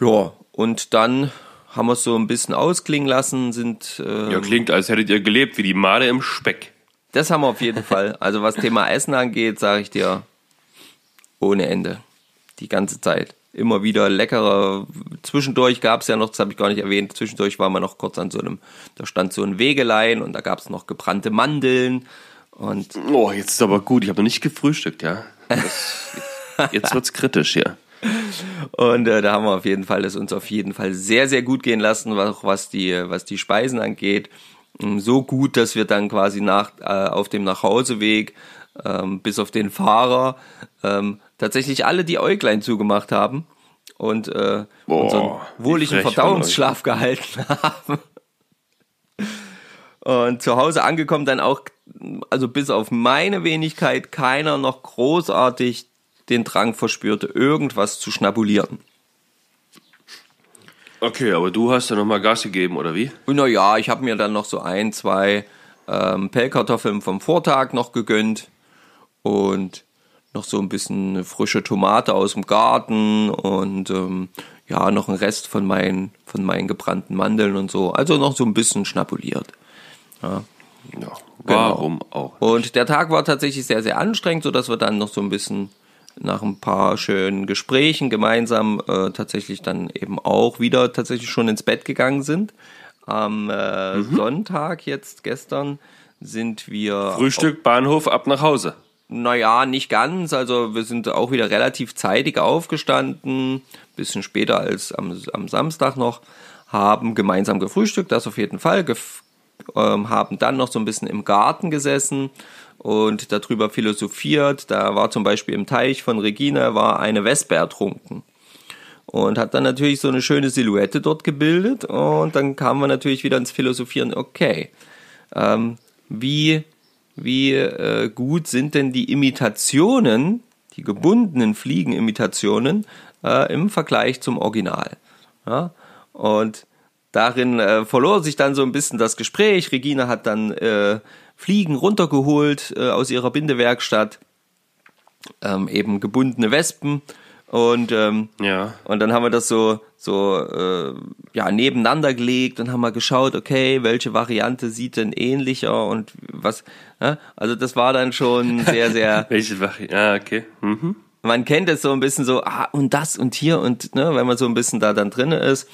Ja, und dann haben wir es so ein bisschen ausklingen lassen, sind. Äh, Ja, klingt, als hättet ihr gelebt wie die Made im Speck. Das haben wir auf jeden Fall. Also was Thema Essen angeht, sage ich dir, ohne Ende. Die ganze Zeit. Immer wieder leckerer. Zwischendurch gab es ja noch, das habe ich gar nicht erwähnt, zwischendurch waren wir noch kurz an so einem, da stand so ein Wegelein und da gab es noch gebrannte Mandeln. Und Oh, jetzt ist aber gut. Ich habe noch nicht gefrühstückt, ja. Das, jetzt wird's kritisch hier. Und äh, da haben wir auf jeden Fall es uns auf jeden Fall sehr, sehr gut gehen lassen, auch was die, was die Speisen angeht. Mm, So gut, dass wir dann quasi nach, äh, auf dem Nachhauseweg, ähm, bis auf den Fahrer, ähm, tatsächlich alle die Äuglein zugemacht haben und äh, Boah, unseren wohligen Verdauungsschlaf gehalten haben. Und zu Hause angekommen dann auch, also bis auf meine Wenigkeit, keiner noch großartig den Drang verspürte, irgendwas zu schnabulieren. Okay, aber du hast ja nochmal Gas gegeben, oder wie? Naja, ich habe mir dann noch so ein, zwei ähm, Pellkartoffeln vom Vortag noch gegönnt und noch so ein bisschen frische Tomate aus dem Garten und ähm, ja, noch ein Rest von meinen, von meinen gebrannten Mandeln und so. Also noch so ein bisschen schnabuliert. Ja, warum auch? Und der Tag war tatsächlich sehr, sehr anstrengend, sodass wir dann noch so ein bisschen nach ein paar schönen Gesprächen gemeinsam äh, tatsächlich dann eben auch wieder tatsächlich schon ins Bett gegangen sind. Am äh, Sonntag jetzt gestern sind wir Frühstück, Bahnhof, ab nach Hause. naja, nicht ganz. Also wir sind auch wieder relativ zeitig aufgestanden, bisschen später als am, am Samstag noch, haben gemeinsam gefrühstückt, das auf jeden Fall, gef ähm, haben dann noch so ein bisschen im Garten gesessen und darüber philosophiert. Da war zum Beispiel im Teich von Regina war eine Wespe ertrunken und hat dann natürlich so eine schöne Silhouette dort gebildet und dann kamen wir natürlich wieder ins Philosophieren, okay, ähm, wie, wie äh, gut sind denn die Imitationen, die gebundenen Fliegenimitationen äh, im Vergleich zum Original? Ja? Und darin äh, verlor sich dann so ein bisschen das Gespräch. Regina hat dann äh, Fliegen runtergeholt äh, aus ihrer Bindewerkstatt, ähm, eben gebundene Wespen und ähm, Ja. und dann haben wir das so so äh, ja nebeneinander gelegt und haben mal geschaut, okay, welche Variante sieht denn ähnlicher und was. Ja? Also das war dann schon sehr sehr. Welche Vari Ah, okay. Mhm. man kennt es so ein bisschen so, ah, und das und hier und, ne, wenn man so ein bisschen da dann drin ist.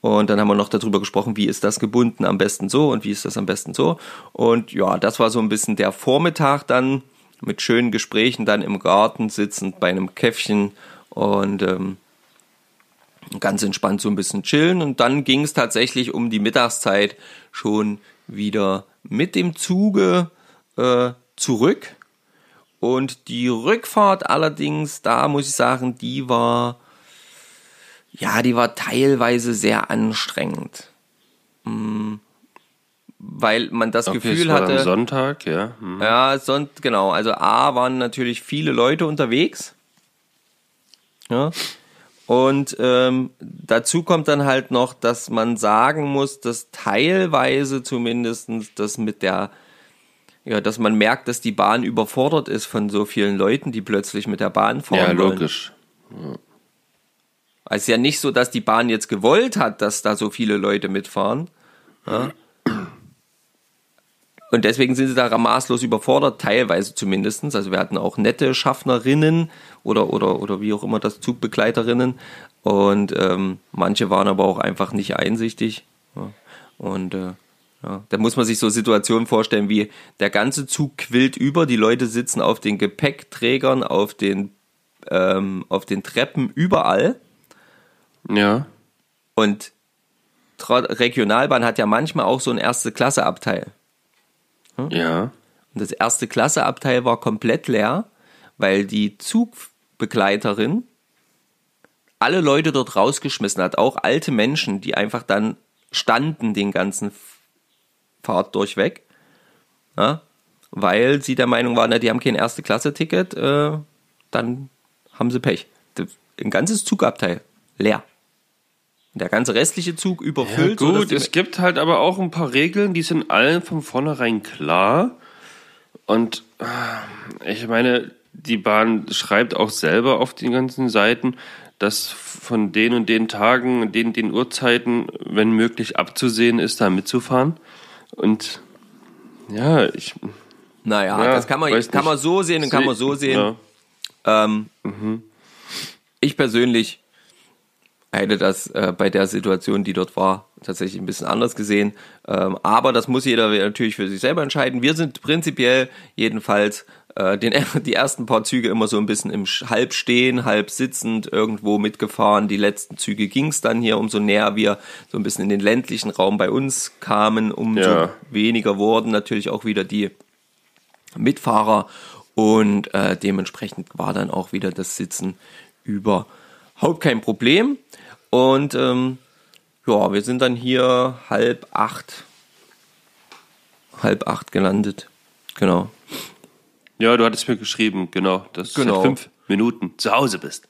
Und dann haben wir noch darüber gesprochen, wie ist das gebunden am besten so und wie ist das am besten so. Und ja, das war so ein bisschen der Vormittag dann mit schönen Gesprächen dann im Garten sitzend bei einem Käffchen und ähm, ganz entspannt so ein bisschen chillen. Und dann ging es tatsächlich um die Mittagszeit schon wieder mit dem Zuge äh, zurück. Und die Rückfahrt allerdings, da muss ich sagen, die war, ja, die war teilweise sehr anstrengend. Mm, Weil man das Okay, Gefühl es war hatte. am Sonntag, ja. Mhm. Ja, sonst, genau. Also A waren natürlich viele Leute unterwegs. Ja. Und ähm, dazu kommt dann halt noch, dass man sagen muss, dass teilweise zumindestens das mit der, ja, dass man merkt, dass die Bahn überfordert ist von so vielen Leuten, die plötzlich mit der Bahn fahren Ja, wollen. logisch. Also Es ist ja nicht so, dass die Bahn jetzt gewollt hat, dass da so viele Leute mitfahren. Ja. Und deswegen sind sie da maßlos überfordert, teilweise zumindestens. Also wir hatten auch nette Schaffnerinnen oder, oder, oder wie auch immer das Zugbegleiterinnen. Und ähm, manche waren aber auch einfach nicht einsichtig. Ja. Und äh, ja, da muss man sich so Situationen vorstellen, wie der ganze Zug quillt über, die Leute sitzen auf den Gepäckträgern, auf den, ähm, auf den Treppen, überall. Ja. Und Regionalbahn hat ja manchmal auch so ein Erste-Klasse-Abteil. Ja. Und das Erste-Klasse-Abteil war komplett leer, weil die Zugbegleiterin alle Leute dort rausgeschmissen hat, auch alte Menschen, die einfach dann standen den ganzen Fahrt durchweg, ja, weil sie der Meinung waren, na, die haben kein Erste-Klasse-Ticket, äh, dann haben sie Pech. Ein ganzes Zugabteil leer. Der ganze restliche Zug Ja, überfüllt. sodass gut, es gibt halt aber auch ein paar Regeln, die sind allen von vornherein klar. Und ah, ich meine, die Bahn schreibt auch selber auf den ganzen Seiten, dass von den und den Tagen, den den Uhrzeiten, wenn möglich abzusehen ist, da mitzufahren. Und ja, ich Naja, ja, das kann man, kann man so sehen und kann man so sehen. Ja. Ähm, Ich persönlich hätte das äh, bei der Situation, die dort war, tatsächlich ein bisschen anders gesehen. Ähm, aber das muss jeder natürlich für sich selber entscheiden. Wir sind prinzipiell jedenfalls äh, den, die ersten paar Züge immer so ein bisschen im halb stehen, halb sitzend irgendwo mitgefahren. Die letzten Züge ging es dann hier, umso näher wir so ein bisschen in den ländlichen Raum bei uns kamen, umso Ja. weniger wurden natürlich auch wieder die Mitfahrer und äh, dementsprechend war dann auch wieder das Sitzen überhaupt kein Problem. Und ähm, ja, wir sind dann hier halb acht, halb acht gelandet. Genau. ja, du hattest mir geschrieben, genau, dass du Genau. seit fünf Minuten zu Hause bist.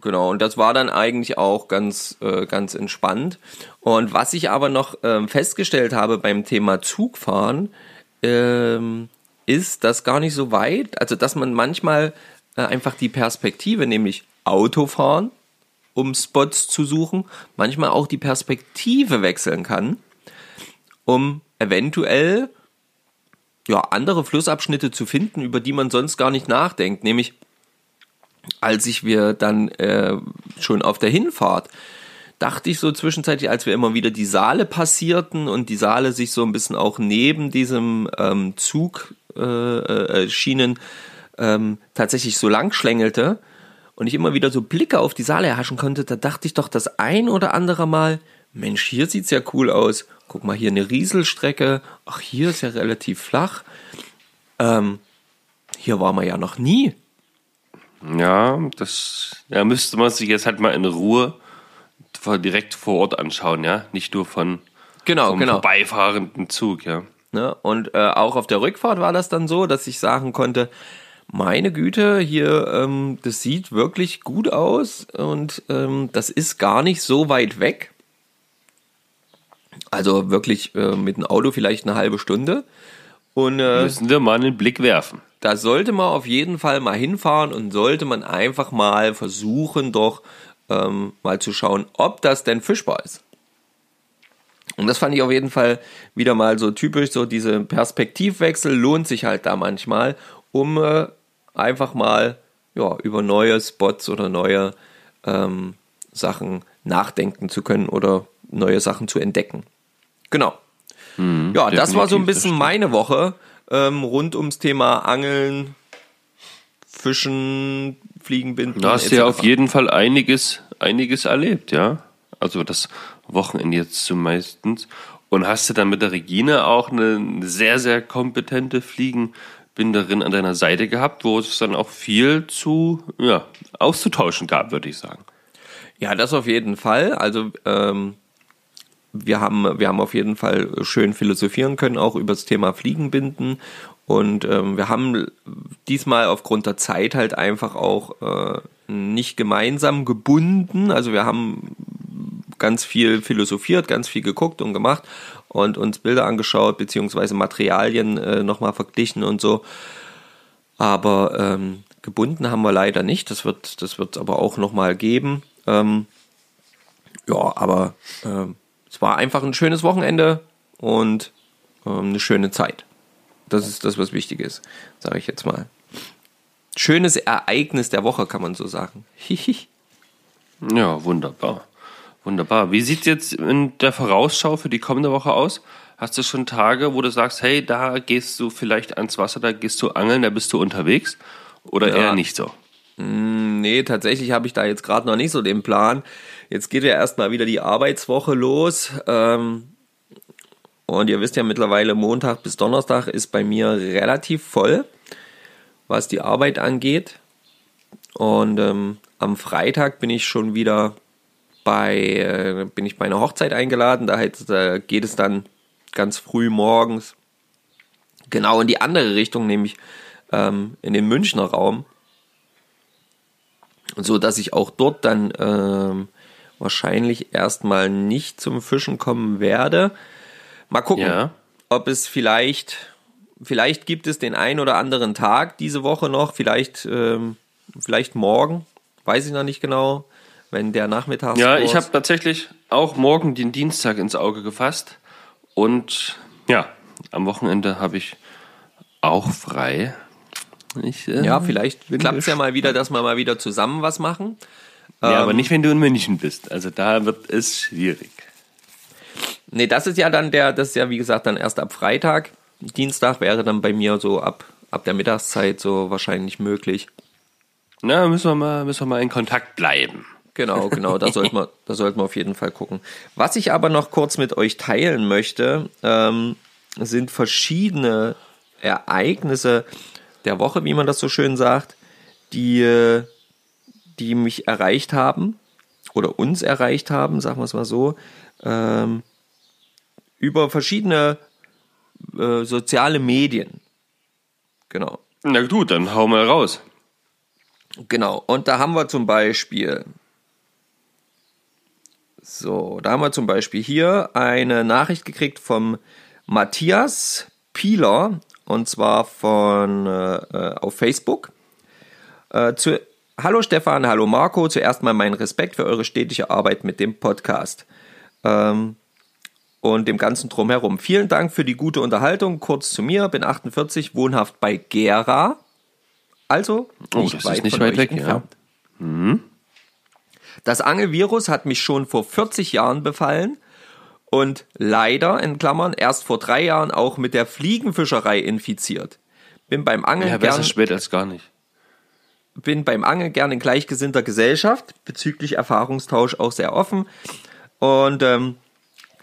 Genau, und das war dann eigentlich auch ganz, äh, ganz entspannt. Und was ich aber noch ähm, festgestellt habe beim Thema Zugfahren, ähm, ist, dass gar nicht so weit, also dass man manchmal äh, einfach die Perspektive, nämlich Autofahren, um Spots zu suchen, manchmal auch die Perspektive wechseln kann, um eventuell ja, andere Flussabschnitte zu finden, über die man sonst gar nicht nachdenkt, nämlich als ich wir dann äh, schon auf der Hinfahrt dachte ich so zwischenzeitlich, als wir immer wieder die Saale passierten und die Saale sich so ein bisschen auch neben diesem ähm, Zug äh, äh, Schienen ähm, tatsächlich so lang schlängelte und ich immer wieder so Blicke auf die Saale erhaschen konnte, da dachte ich doch das ein oder andere Mal, Mensch, hier sieht's ja cool aus. Guck mal, hier eine Rieselstrecke. Ach, hier ist ja relativ flach. Ähm, hier waren wir ja noch nie. Ja, das ja, müsste man sich jetzt halt mal in Ruhe direkt vor Ort anschauen, ja. Nicht nur von Genau, vom genau. vorbeifahrenden Zug, ja. Ne? Und äh, auch auf der Rückfahrt war das dann so, dass ich sagen konnte, meine Güte, hier, ähm, das sieht wirklich gut aus und ähm, das ist gar nicht so weit weg. Also wirklich äh, mit dem Auto vielleicht eine halbe Stunde. Und äh, Müssen wir mal einen Blick werfen. da sollte man auf jeden Fall mal hinfahren und sollte man einfach mal versuchen, doch ähm, mal zu schauen, ob das denn fischbar ist. Und das fand ich auf jeden Fall wieder mal so typisch, so diese Perspektivwechsel lohnt sich halt da manchmal, um äh, einfach mal ja, über neue Spots oder neue ähm, Sachen nachdenken zu können oder neue Sachen zu entdecken. Genau. ja, das war so ein bisschen meine Woche ähm, rund ums Thema Angeln, Fischen, Fliegenbinden. Da hast du ja auf jeden Fall einiges, einiges erlebt, ja. Also das Wochenende jetzt zumeistens. Und hast du dann mit der Regine auch eine sehr, sehr kompetente Fliegenbinderin an deiner Seite gehabt, wo es dann auch viel zu, ja, auszutauschen gab, würde ich sagen. Ja, das auf jeden Fall. Also ähm, wir haben wir haben auf jeden Fall schön philosophieren können auch über das Thema Fliegenbinden und ähm, wir haben diesmal aufgrund der Zeit halt einfach auch äh, nicht gemeinsam gebunden. Also wir haben ganz viel philosophiert, ganz viel geguckt und gemacht und uns Bilder angeschaut beziehungsweise Materialien äh, nochmal verglichen und so. Aber ähm, gebunden haben wir leider nicht. Das wird das wird aber auch nochmal geben. Ähm, ja, aber ähm, es war einfach ein schönes Wochenende und ähm, eine schöne Zeit. Das ist das, was wichtig ist, sage ich jetzt mal. Schönes Ereignis der Woche, kann man so sagen. Ja, wunderbar. Wunderbar. Wie sieht jetzt in der Vorausschau für die kommende Woche aus? Hast du schon Tage, wo du sagst, hey, da gehst du vielleicht ans Wasser, da gehst du angeln, da bist du unterwegs? Oder Ja. eher nicht so? Nee, tatsächlich habe ich da jetzt gerade noch nicht so den Plan. Jetzt geht ja erstmal wieder die Arbeitswoche los. Ähm, und ihr wisst ja mittlerweile, Montag bis Donnerstag ist bei mir relativ voll, was die Arbeit angeht. Und ähm, am Freitag bin ich schon wieder bei, äh, bin ich bei einer Hochzeit eingeladen. Da, heißt, da geht es dann ganz früh morgens genau in die andere Richtung, nämlich ähm, in den Münchner Raum so dass ich auch dort dann ähm, wahrscheinlich erstmal nicht zum Fischen kommen werde. Mal gucken, Ja. ob es vielleicht, vielleicht gibt es den ein oder anderen Tag diese Woche noch, vielleicht, ähm, vielleicht morgen, weiß ich noch nicht genau, wenn der Nachmittag. Ja, ich habe tatsächlich auch morgen den Dienstag ins Auge gefasst. Und ja, am Wochenende habe ich auch frei. Ich, äh, ja, vielleicht bin klappt es ja mal wieder, dass wir mal wieder zusammen was machen. Ja, aber nicht, wenn du in München bist. Also da wird es schwierig. Nee, das ist ja dann der, das ist ja wie gesagt dann erst ab Freitag. Dienstag wäre dann bei mir so ab, ab der Mittagszeit so wahrscheinlich möglich. Na, müssen wir mal, müssen wir mal in Kontakt bleiben. Genau, genau, da sollten wir, da sollten wir auf jeden Fall gucken. Was ich aber noch kurz mit euch teilen möchte, ähm, sind verschiedene Ereignisse der Woche, wie man das so schön sagt, die, die mich erreicht haben oder uns erreicht haben, sagen wir es mal so, ähm, über verschiedene äh, soziale Medien. Genau. Na gut, dann hau mal raus. Genau, und da haben wir zum Beispiel, so, da haben wir zum Beispiel hier eine Nachricht gekriegt vom Matthias Pieler, und zwar von äh, äh, auf Facebook. Äh, zu, hallo Stefan, hallo Marco, zuerst mal meinen Respekt für eure stetige Arbeit mit dem Podcast. Ähm, und dem ganzen Drumherum. Vielen Dank für die gute Unterhaltung. Kurz zu mir, bin 48, wohnhaft bei Gera. Also Oh, nicht das ist weit nicht von weit weg, ja. entfernt. Das Angelvirus hat mich schon vor 40 Jahren befallen und leider, in Klammern, erst vor drei Jahren auch mit der Fliegenfischerei infiziert. Bin beim Angeln Ja, besser gern, spät als gar nicht. bin beim Angeln gern in gleichgesinnter Gesellschaft, bezüglich Erfahrungstausch auch sehr offen. Und ähm,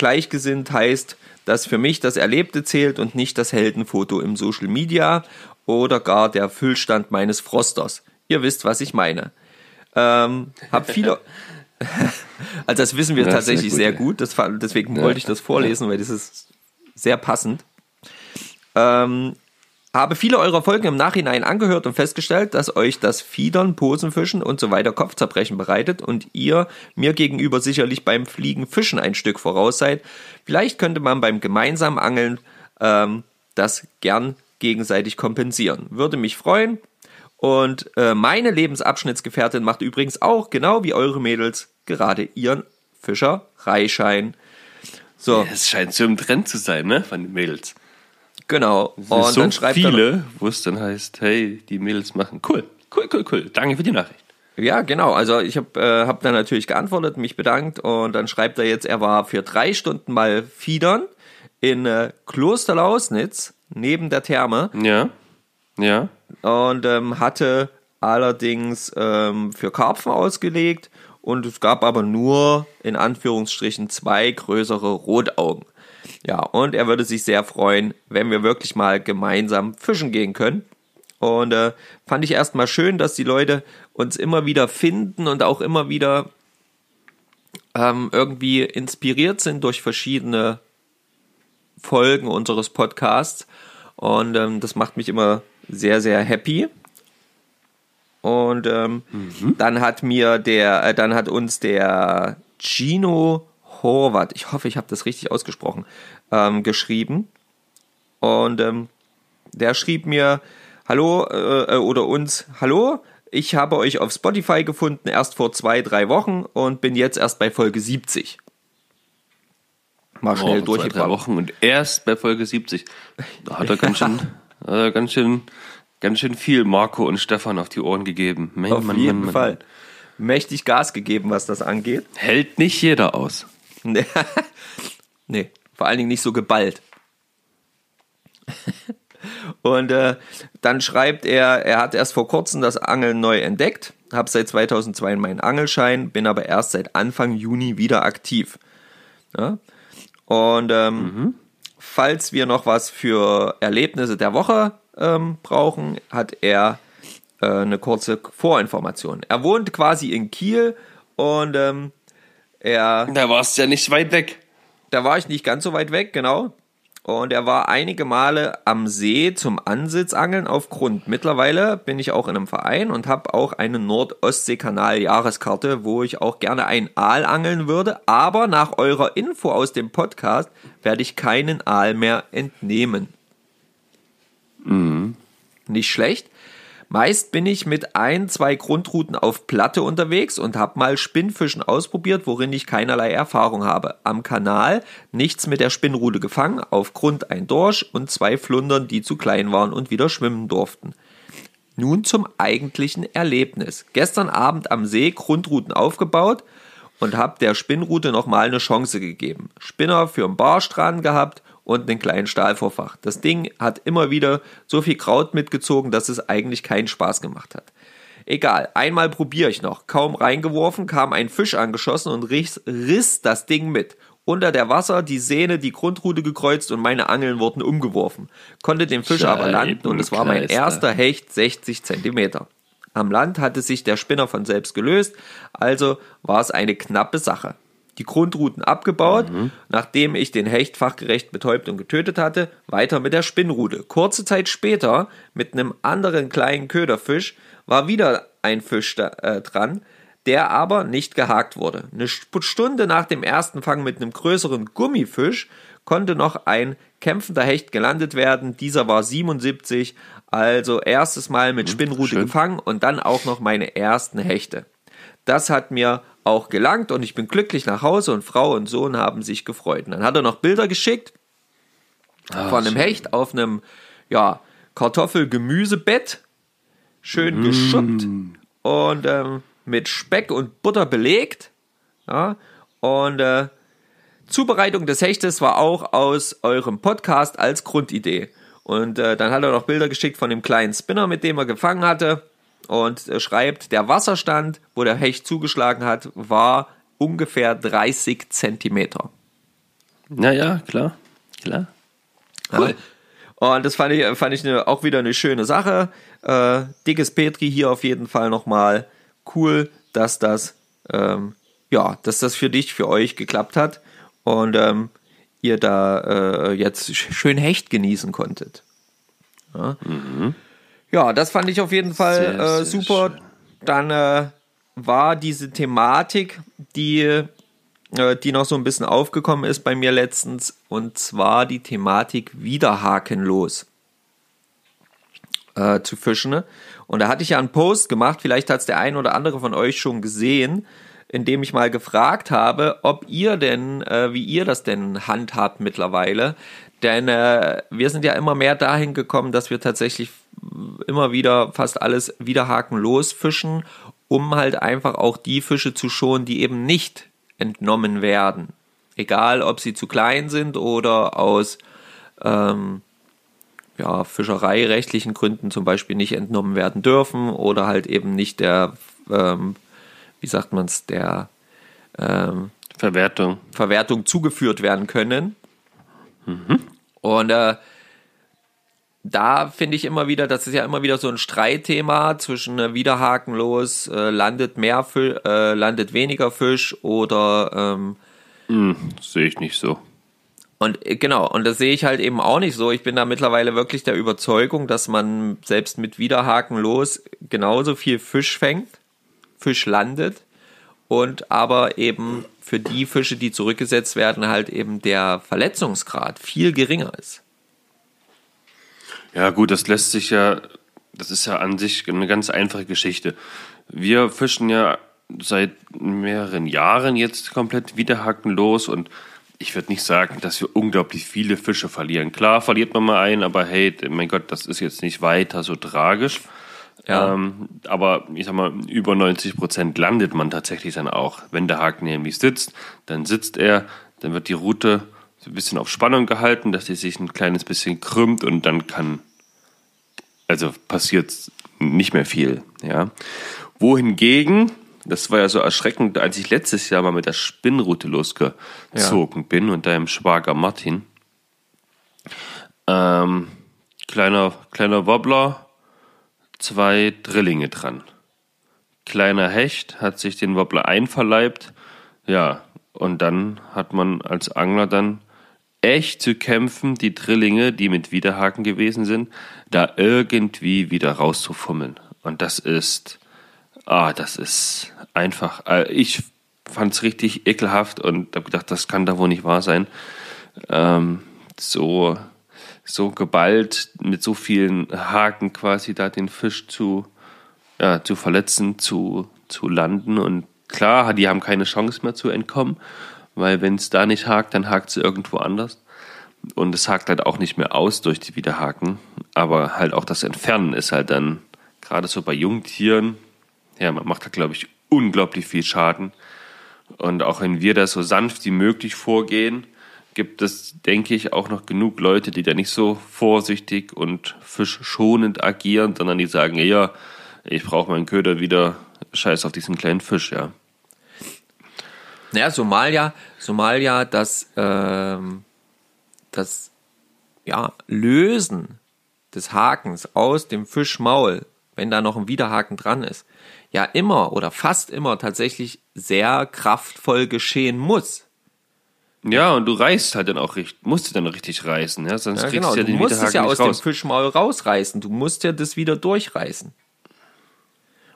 Gleichgesinnt heißt, dass für mich das Erlebte zählt und nicht das Heldenfoto im Social Media oder gar der Füllstand meines Frosters. Ihr wisst, was ich meine. Ähm, hab viele. also das wissen wir Ja, tatsächlich sehr sehr gut. gut, Das, deswegen Ja. wollte ich das vorlesen, weil das ist sehr passend. Ähm, habe viele eurer Folgen im Nachhinein angehört und festgestellt, dass euch das Fiedern, Posenfischen und so weiter Kopfzerbrechen bereitet und ihr mir gegenüber sicherlich beim Fliegen Fischen ein Stück voraus seid. Vielleicht könnte man beim gemeinsamen Angeln ähm, das gern gegenseitig kompensieren. Würde mich freuen. Und äh, meine Lebensabschnittsgefährtin macht übrigens auch, genau wie eure Mädels, gerade ihren Fischereischein. So, Es scheint so im Trend zu sein, ne? Von den Mädels. genau. Und so dann schreibt er, viele, wo es dann heißt, hey, die Mädels machen. Cool, cool, cool, cool. Danke für die Nachricht. Ja, genau. Also ich habe äh, hab dann natürlich geantwortet, mich bedankt und dann schreibt er jetzt, er war für drei Stunden mal fiedern in äh, Klosterlausnitz neben der Therme Ja, ja. und ähm, hatte allerdings ähm, für Karpfen ausgelegt und es gab aber nur in Anführungsstrichen zwei größere Rotaugen. Ja, und er würde sich sehr freuen, wenn wir wirklich mal gemeinsam fischen gehen können. Und äh, fand ich erstmal schön, dass die Leute uns immer wieder finden und auch immer wieder ähm, irgendwie inspiriert sind durch verschiedene Folgen unseres Podcasts. Und ähm, das macht mich immer sehr, sehr happy. Und ähm, dann hat mir der, äh, dann hat uns der Gino Horvath, ich hoffe, ich habe das richtig ausgesprochen, ähm, geschrieben. Und ähm, der schrieb mir, hallo, äh, äh, oder uns, hallo, ich habe euch auf Spotify gefunden, erst vor zwei, drei Wochen und bin jetzt erst bei Folge 70. Mal schnell Oh, zwei, drei. Wochen und erst bei Folge 70. Da hat er ganz schön, er ganz schön, ganz schön viel Marco und Stefan auf die Ohren gegeben. Mann, Auf Mann, jeden Mann. Fall. Mächtig Gas gegeben, was das angeht. Hält nicht jeder aus. nee, vor allen Dingen nicht so geballt. Und äh, dann schreibt er, er hat erst vor kurzem das Angeln neu entdeckt, habe seit 2002 meinen Angelschein, bin aber erst seit Anfang Juni wieder aktiv. Ja? Und ähm, falls wir noch was für Erlebnisse der Woche ähm, brauchen, hat er äh, eine kurze Vorinformation. Er wohnt quasi in Kiel und ähm, er Da warst du ja nicht weit weg. da war ich nicht ganz so weit weg, genau. Und er war einige Male am See zum Ansitzangeln auf Grund. Mittlerweile bin ich auch in einem Verein und habe auch eine Nordostseekanal-Jahreskarte, wo ich auch gerne einen Aal angeln würde. Aber nach eurer Info aus dem Podcast werde ich keinen Aal mehr entnehmen. Nicht schlecht. Meist bin ich mit ein, zwei Grundrouten auf Platte unterwegs und habe mal Spinnfischen ausprobiert, worin ich keinerlei Erfahrung habe. Am Kanal nichts mit der Spinnrute gefangen, auf Grund ein Dorsch und zwei Flundern, die zu klein waren und wieder schwimmen durften. Nun zum eigentlichen Erlebnis. Gestern Abend am See Grundrouten aufgebaut und habe der Spinnrute nochmal eine Chance gegeben. Spinner für einen Barsch dran gehabt und einen kleinen Stahlvorfach. Das Ding hat immer wieder so viel Kraut mitgezogen, dass es eigentlich keinen Spaß gemacht hat. Egal, einmal probiere ich noch. Kaum reingeworfen, kam ein Fisch angeschossen und riss, riss das Ding mit. Unter der Wasser die Sehne, die Grundrute gekreuzt und meine Angeln wurden umgeworfen. Konnte den Fisch aber landen und es war mein erster Hecht 60 Zentimeter. Am Land hatte sich der Spinner von selbst gelöst, also war es eine knappe Sache. Die Grundruten abgebaut, nachdem ich den Hecht fachgerecht betäubt und getötet hatte, weiter mit der Spinnrute. Kurze Zeit später, mit einem anderen kleinen Köderfisch, war wieder ein Fisch da, äh, dran, der aber nicht gehakt wurde. Eine Stunde nach dem ersten Fang mit einem größeren Gummifisch konnte noch ein kämpfender Hecht gelandet werden. Dieser war 77, also erstes Mal mit Spinnrute schön. gefangen und dann auch noch meine ersten Hechte. Das hat mir auch gelangt und ich bin glücklich nach Hause und Frau und Sohn haben sich gefreut. Und dann hat er noch Bilder geschickt von einem Hecht auf einem ja, Kartoffel-Gemüsebett, schön geschuppt und ähm, mit Speck und Butter belegt. Ja, und äh, Zubereitung des Hechtes war auch aus eurem Podcast als Grundidee. Und äh, dann hat er noch Bilder geschickt von dem kleinen Spinner, mit dem er gefangen hatte. Und er schreibt, der Wasserstand, wo der Hecht zugeschlagen hat, war ungefähr 30 Zentimeter. Ja, ja, klar. Klar. Cool. Und das fand ich, fand ich eine, auch wieder eine schöne Sache. Äh, dickes Petri hier auf jeden Fall nochmal. Cool, dass das, ähm, ja, dass das für dich, für euch geklappt hat und ähm, ihr da äh, jetzt schön Hecht genießen konntet. Ja. Ja, das fand ich auf jeden Fall Sehr, äh, super. schön. Dann äh, war diese Thematik, die, äh, die noch so ein bisschen aufgekommen ist bei mir letztens, und zwar die Thematik wieder hakenlos äh, zu fischen. ne? Und da hatte ich ja einen Post gemacht, vielleicht hat es der ein oder andere von euch schon gesehen, in dem ich mal gefragt habe, ob ihr denn, äh, wie ihr das denn handhabt mittlerweile. Denn äh, wir sind ja immer mehr dahin gekommen, dass wir tatsächlich immer wieder fast alles wieder hakenlos fischen, um halt einfach auch die Fische zu schonen, die eben nicht entnommen werden. Egal, ob sie zu klein sind oder aus ähm, ja, fischereirechtlichen Gründen zum Beispiel nicht entnommen werden dürfen oder halt eben nicht der, ähm, wie sagt man es, der ähm, Verwertung. Verwertung zugeführt werden können. Und äh, da finde ich immer wieder, das ist ja immer wieder so ein Streitthema zwischen äh, wieder hakenlos, äh, landet mehr Fisch, äh, landet weniger Fisch oder ähm, Das sehe ich nicht so. und äh, genau, und das sehe ich halt eben auch nicht so. Ich bin da mittlerweile wirklich der Überzeugung, dass man selbst mit Wiederhaken los genauso viel Fisch fängt, Fisch landet und aber eben für die Fische, die zurückgesetzt werden, halt eben der Verletzungsgrad viel geringer ist. Ja, gut, das lässt sich ja, das ist ja an sich eine ganz einfache Geschichte. Wir fischen ja seit mehreren Jahren jetzt komplett wiederhackenlos und ich würde nicht sagen, dass wir unglaublich viele Fische verlieren. Klar verliert man mal einen, aber hey, mein Gott, das ist jetzt nicht weiter so tragisch. Ja. Ähm, aber ich sag mal, über 90 Prozent landet man tatsächlich dann auch. Wenn der Haken nämlich sitzt, dann sitzt er, dann wird die Route so ein bisschen auf Spannung gehalten, dass sie sich ein kleines bisschen krümmt und dann kann, also passiert nicht mehr viel, ja. Wohingegen, das war ja so erschreckend, als ich letztes Jahr mal mit der Spinnrute losgezogen bin und da im Schwager Martin, ähm, kleiner, kleiner Wobbler, zwei Drillinge dran. Kleiner Hecht hat sich den Wobbler einverleibt. Ja, und dann hat man als Angler dann echt zu kämpfen, die Drillinge, die mit Widerhaken gewesen sind, da irgendwie wieder rauszufummeln. Und das ist, ah, das ist einfach, äh, ich fand's richtig ekelhaft und habe gedacht, das kann da wohl nicht wahr sein. Ähm, so, so geballt mit so vielen Haken quasi da den Fisch zu, ja, zu verletzen, zu, zu landen. Und klar, die haben keine Chance mehr zu entkommen, weil wenn es da nicht hakt, dann hakt es irgendwo anders. Und es hakt halt auch nicht mehr aus durch die Wiederhaken. Aber halt auch das Entfernen ist halt dann, gerade so bei Jungtieren, ja, man macht da, glaube ich, unglaublich viel Schaden. Und auch wenn wir da so sanft wie möglich vorgehen, gibt es, denke ich, auch noch genug Leute, die da nicht so vorsichtig und fischschonend agieren, sondern die sagen, ja, ich brauche meinen Köder wieder, scheiß auf diesen kleinen Fisch, ja. Naja, Somalia, Somalia, das, ähm, das ja, Lösen des Hakens aus dem Fischmaul, wenn da noch ein Widerhaken dran ist, ja immer oder fast immer tatsächlich sehr kraftvoll geschehen muss. Ja, und du reißt halt dann auch richtig, musst du dann richtig reißen, ja, sonst Ja, kriegst genau, du ja du den musst es ja aus dem raus. Fischmaul rausreißen. Du musst ja das wieder durchreißen.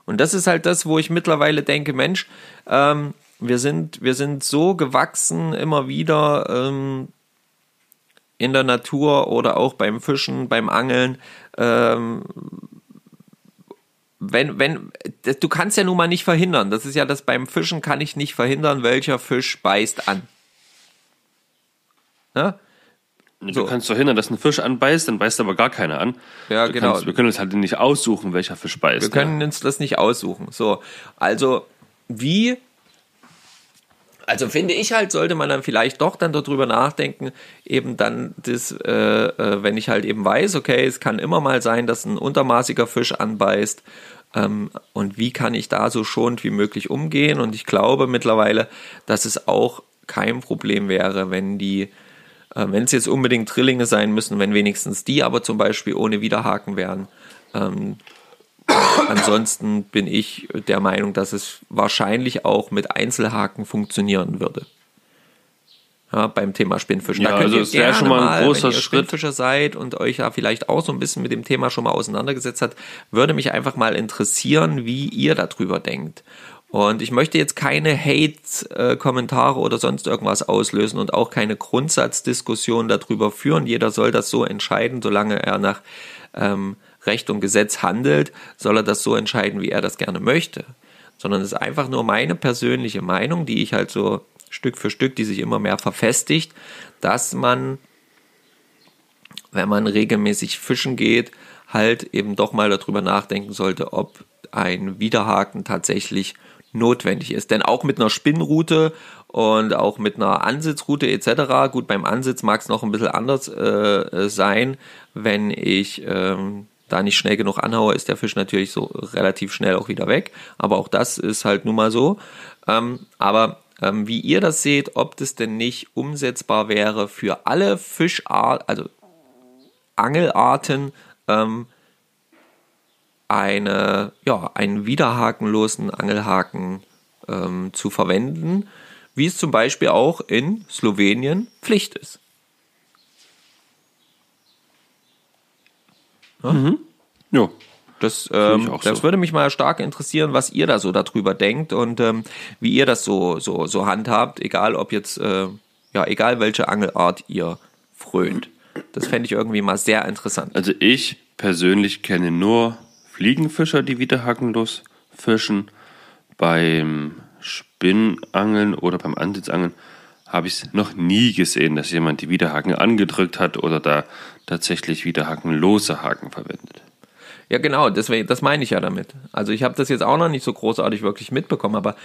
Und das ist halt das, wo ich mittlerweile denke, Mensch, ähm, wir sind, wir sind so gewachsen immer wieder ähm, in der Natur oder auch beim Fischen, beim Angeln. Ähm, wenn, wenn, das- du kannst ja nun mal nicht verhindern. Das ist ja das beim Fischen kann ich nicht verhindern, welcher Fisch beißt an. Ne? Du so. kannst verhindern, dass ein Fisch anbeißt, dann beißt aber gar keiner an. Ja, du genau. Kannst, wir können uns halt nicht aussuchen, welcher Fisch beißt. Wir können uns das nicht aussuchen. So, also wie, also finde ich halt, sollte man dann vielleicht doch dann darüber nachdenken, eben dann das, äh, äh, wenn ich halt eben weiß, okay, es kann immer mal sein, dass ein untermaßiger Fisch anbeißt. Ähm, und wie kann ich da so schonend wie möglich umgehen? Und ich glaube mittlerweile, dass es auch kein Problem wäre, wenn die Äh, wenn es jetzt unbedingt Drillinge sein müssen, wenn wenigstens die aber zum Beispiel ohne Widerhaken wären. Ähm, ansonsten bin ich der Meinung, dass es wahrscheinlich auch mit Einzelhaken funktionieren würde. Ja, beim Thema Spinnfischen. Ja, da könnt also ihr es wäre gerne schon mal ein großer wenn ihr Schritt. Spinnfischer seid und euch ja vielleicht auch so ein bisschen mit dem Thema schon mal auseinandergesetzt hat, würde mich einfach mal interessieren, wie ihr darüber denkt. Und ich möchte jetzt keine Hate-Kommentare oder sonst irgendwas auslösen und auch keine Grundsatzdiskussion darüber führen. Jeder soll das so entscheiden, solange er nach ähm, Recht und Gesetz handelt, soll er das so entscheiden, wie er das gerne möchte. Sondern es ist einfach nur meine persönliche Meinung, die ich halt so Stück für Stück, die sich immer mehr verfestigt, dass man, wenn man regelmäßig fischen geht, halt eben doch mal darüber nachdenken sollte, ob ein Widerhaken tatsächlich notwendig ist. Denn auch mit einer Spinnroute und auch mit einer Ansitzroute etc., gut, beim Ansitz mag es noch ein bisschen anders äh, sein, wenn ich ähm, da nicht schnell genug anhaue, ist der Fisch natürlich so relativ schnell auch wieder weg. Aber auch das ist halt nun mal so. Ähm, aber ähm, wie ihr das seht, ob das denn nicht umsetzbar wäre für alle Fischarten, also Angelarten, ähm, eine, ja, einen widerhakenlosen Angelhaken ähm, zu verwenden, wie es zum Beispiel auch in Slowenien Pflicht ist. Ja. Das, ähm, das so. würde mich mal stark interessieren, was ihr da so darüber denkt und ähm, wie ihr das so, so, so handhabt, egal ob jetzt, äh, ja, egal welche Angelart ihr frönt. Das fände ich irgendwie mal sehr interessant. Also ich persönlich kenne nur Fliegenfischer, die widerhakenlos fischen. Beim Spinnangeln oder beim Ansitzangeln habe ich es noch nie gesehen, dass jemand die Widerhaken angedrückt hat oder da tatsächlich widerhakenlose Haken verwendet. Ja, genau, deswegen, das meine ich ja damit. Also ich habe das jetzt auch noch nicht so großartig wirklich mitbekommen, aber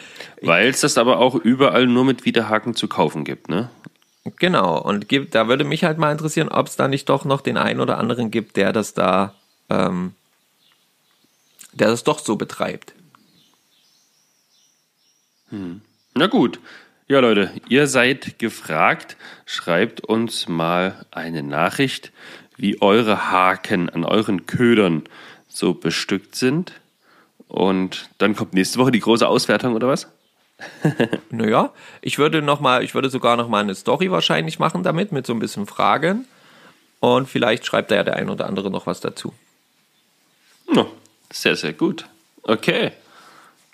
Weil es das aber auch überall nur mit Widerhaken zu kaufen gibt, ne? Genau, und gibt, da würde mich halt mal interessieren, ob es da nicht doch noch den einen oder anderen gibt, der das da, ähm, der das doch so betreibt. Na gut. Ja, Leute, ihr seid gefragt. Schreibt uns mal eine Nachricht, wie eure Haken an euren Ködern so bestückt sind. Und dann kommt nächste Woche die große Auswertung, oder was? Naja, ich würde noch mal, ich würde sogar noch mal eine Story wahrscheinlich machen damit, mit so ein bisschen Fragen. Und vielleicht schreibt da ja der ein oder andere noch was dazu. Ja, sehr, sehr gut. Okay.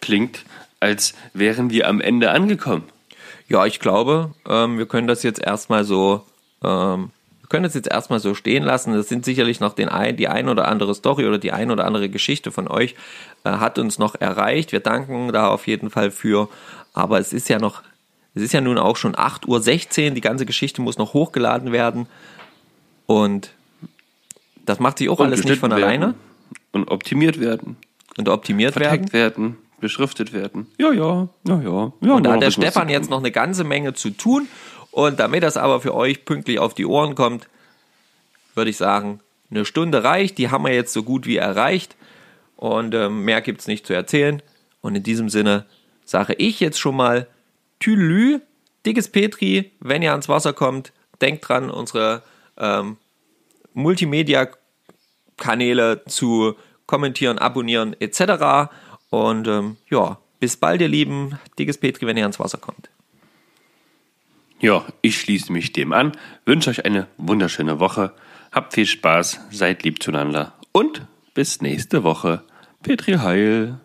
Klingt, als wären wir am Ende angekommen. Ja, ich glaube, ähm, wir können das jetzt erstmal so, ähm, wir können das jetzt erstmal so stehen lassen. Das sind sicherlich noch den ein, die ein oder andere Story oder die ein oder andere Geschichte von euch äh, hat uns noch erreicht. Wir danken da auf jeden Fall für. Aber es ist ja noch, es ist ja nun auch schon 8.16 Uhr. Die ganze Geschichte muss noch hochgeladen werden. Und das macht sich auch alles nicht von geschnitten alleine werden Und optimiert werden. und optimiert werden. Verteckt werden. Beschriftet werden. Ja, ja, ja, ja. ja Und da hat der Stefan jetzt noch eine ganze Menge zu tun. Und damit das aber für euch pünktlich auf die Ohren kommt, würde ich sagen, eine Stunde reicht. Die haben wir jetzt so gut wie erreicht. Und ähm, mehr gibt's nicht zu erzählen. Und in diesem Sinne sage ich jetzt schon mal Tülü, dickes Petri, wenn ihr ans Wasser kommt, denkt dran, unsere ähm, Multimedia-Kanäle zu kommentieren, abonnieren etc. Und ähm, ja, bis bald, ihr Lieben. Dickes Petri, wenn ihr ans Wasser kommt. Ja, ich schließe mich dem an, wünsche euch eine wunderschöne Woche, habt viel Spaß, seid lieb zueinander und bis nächste Woche. Petri Heil.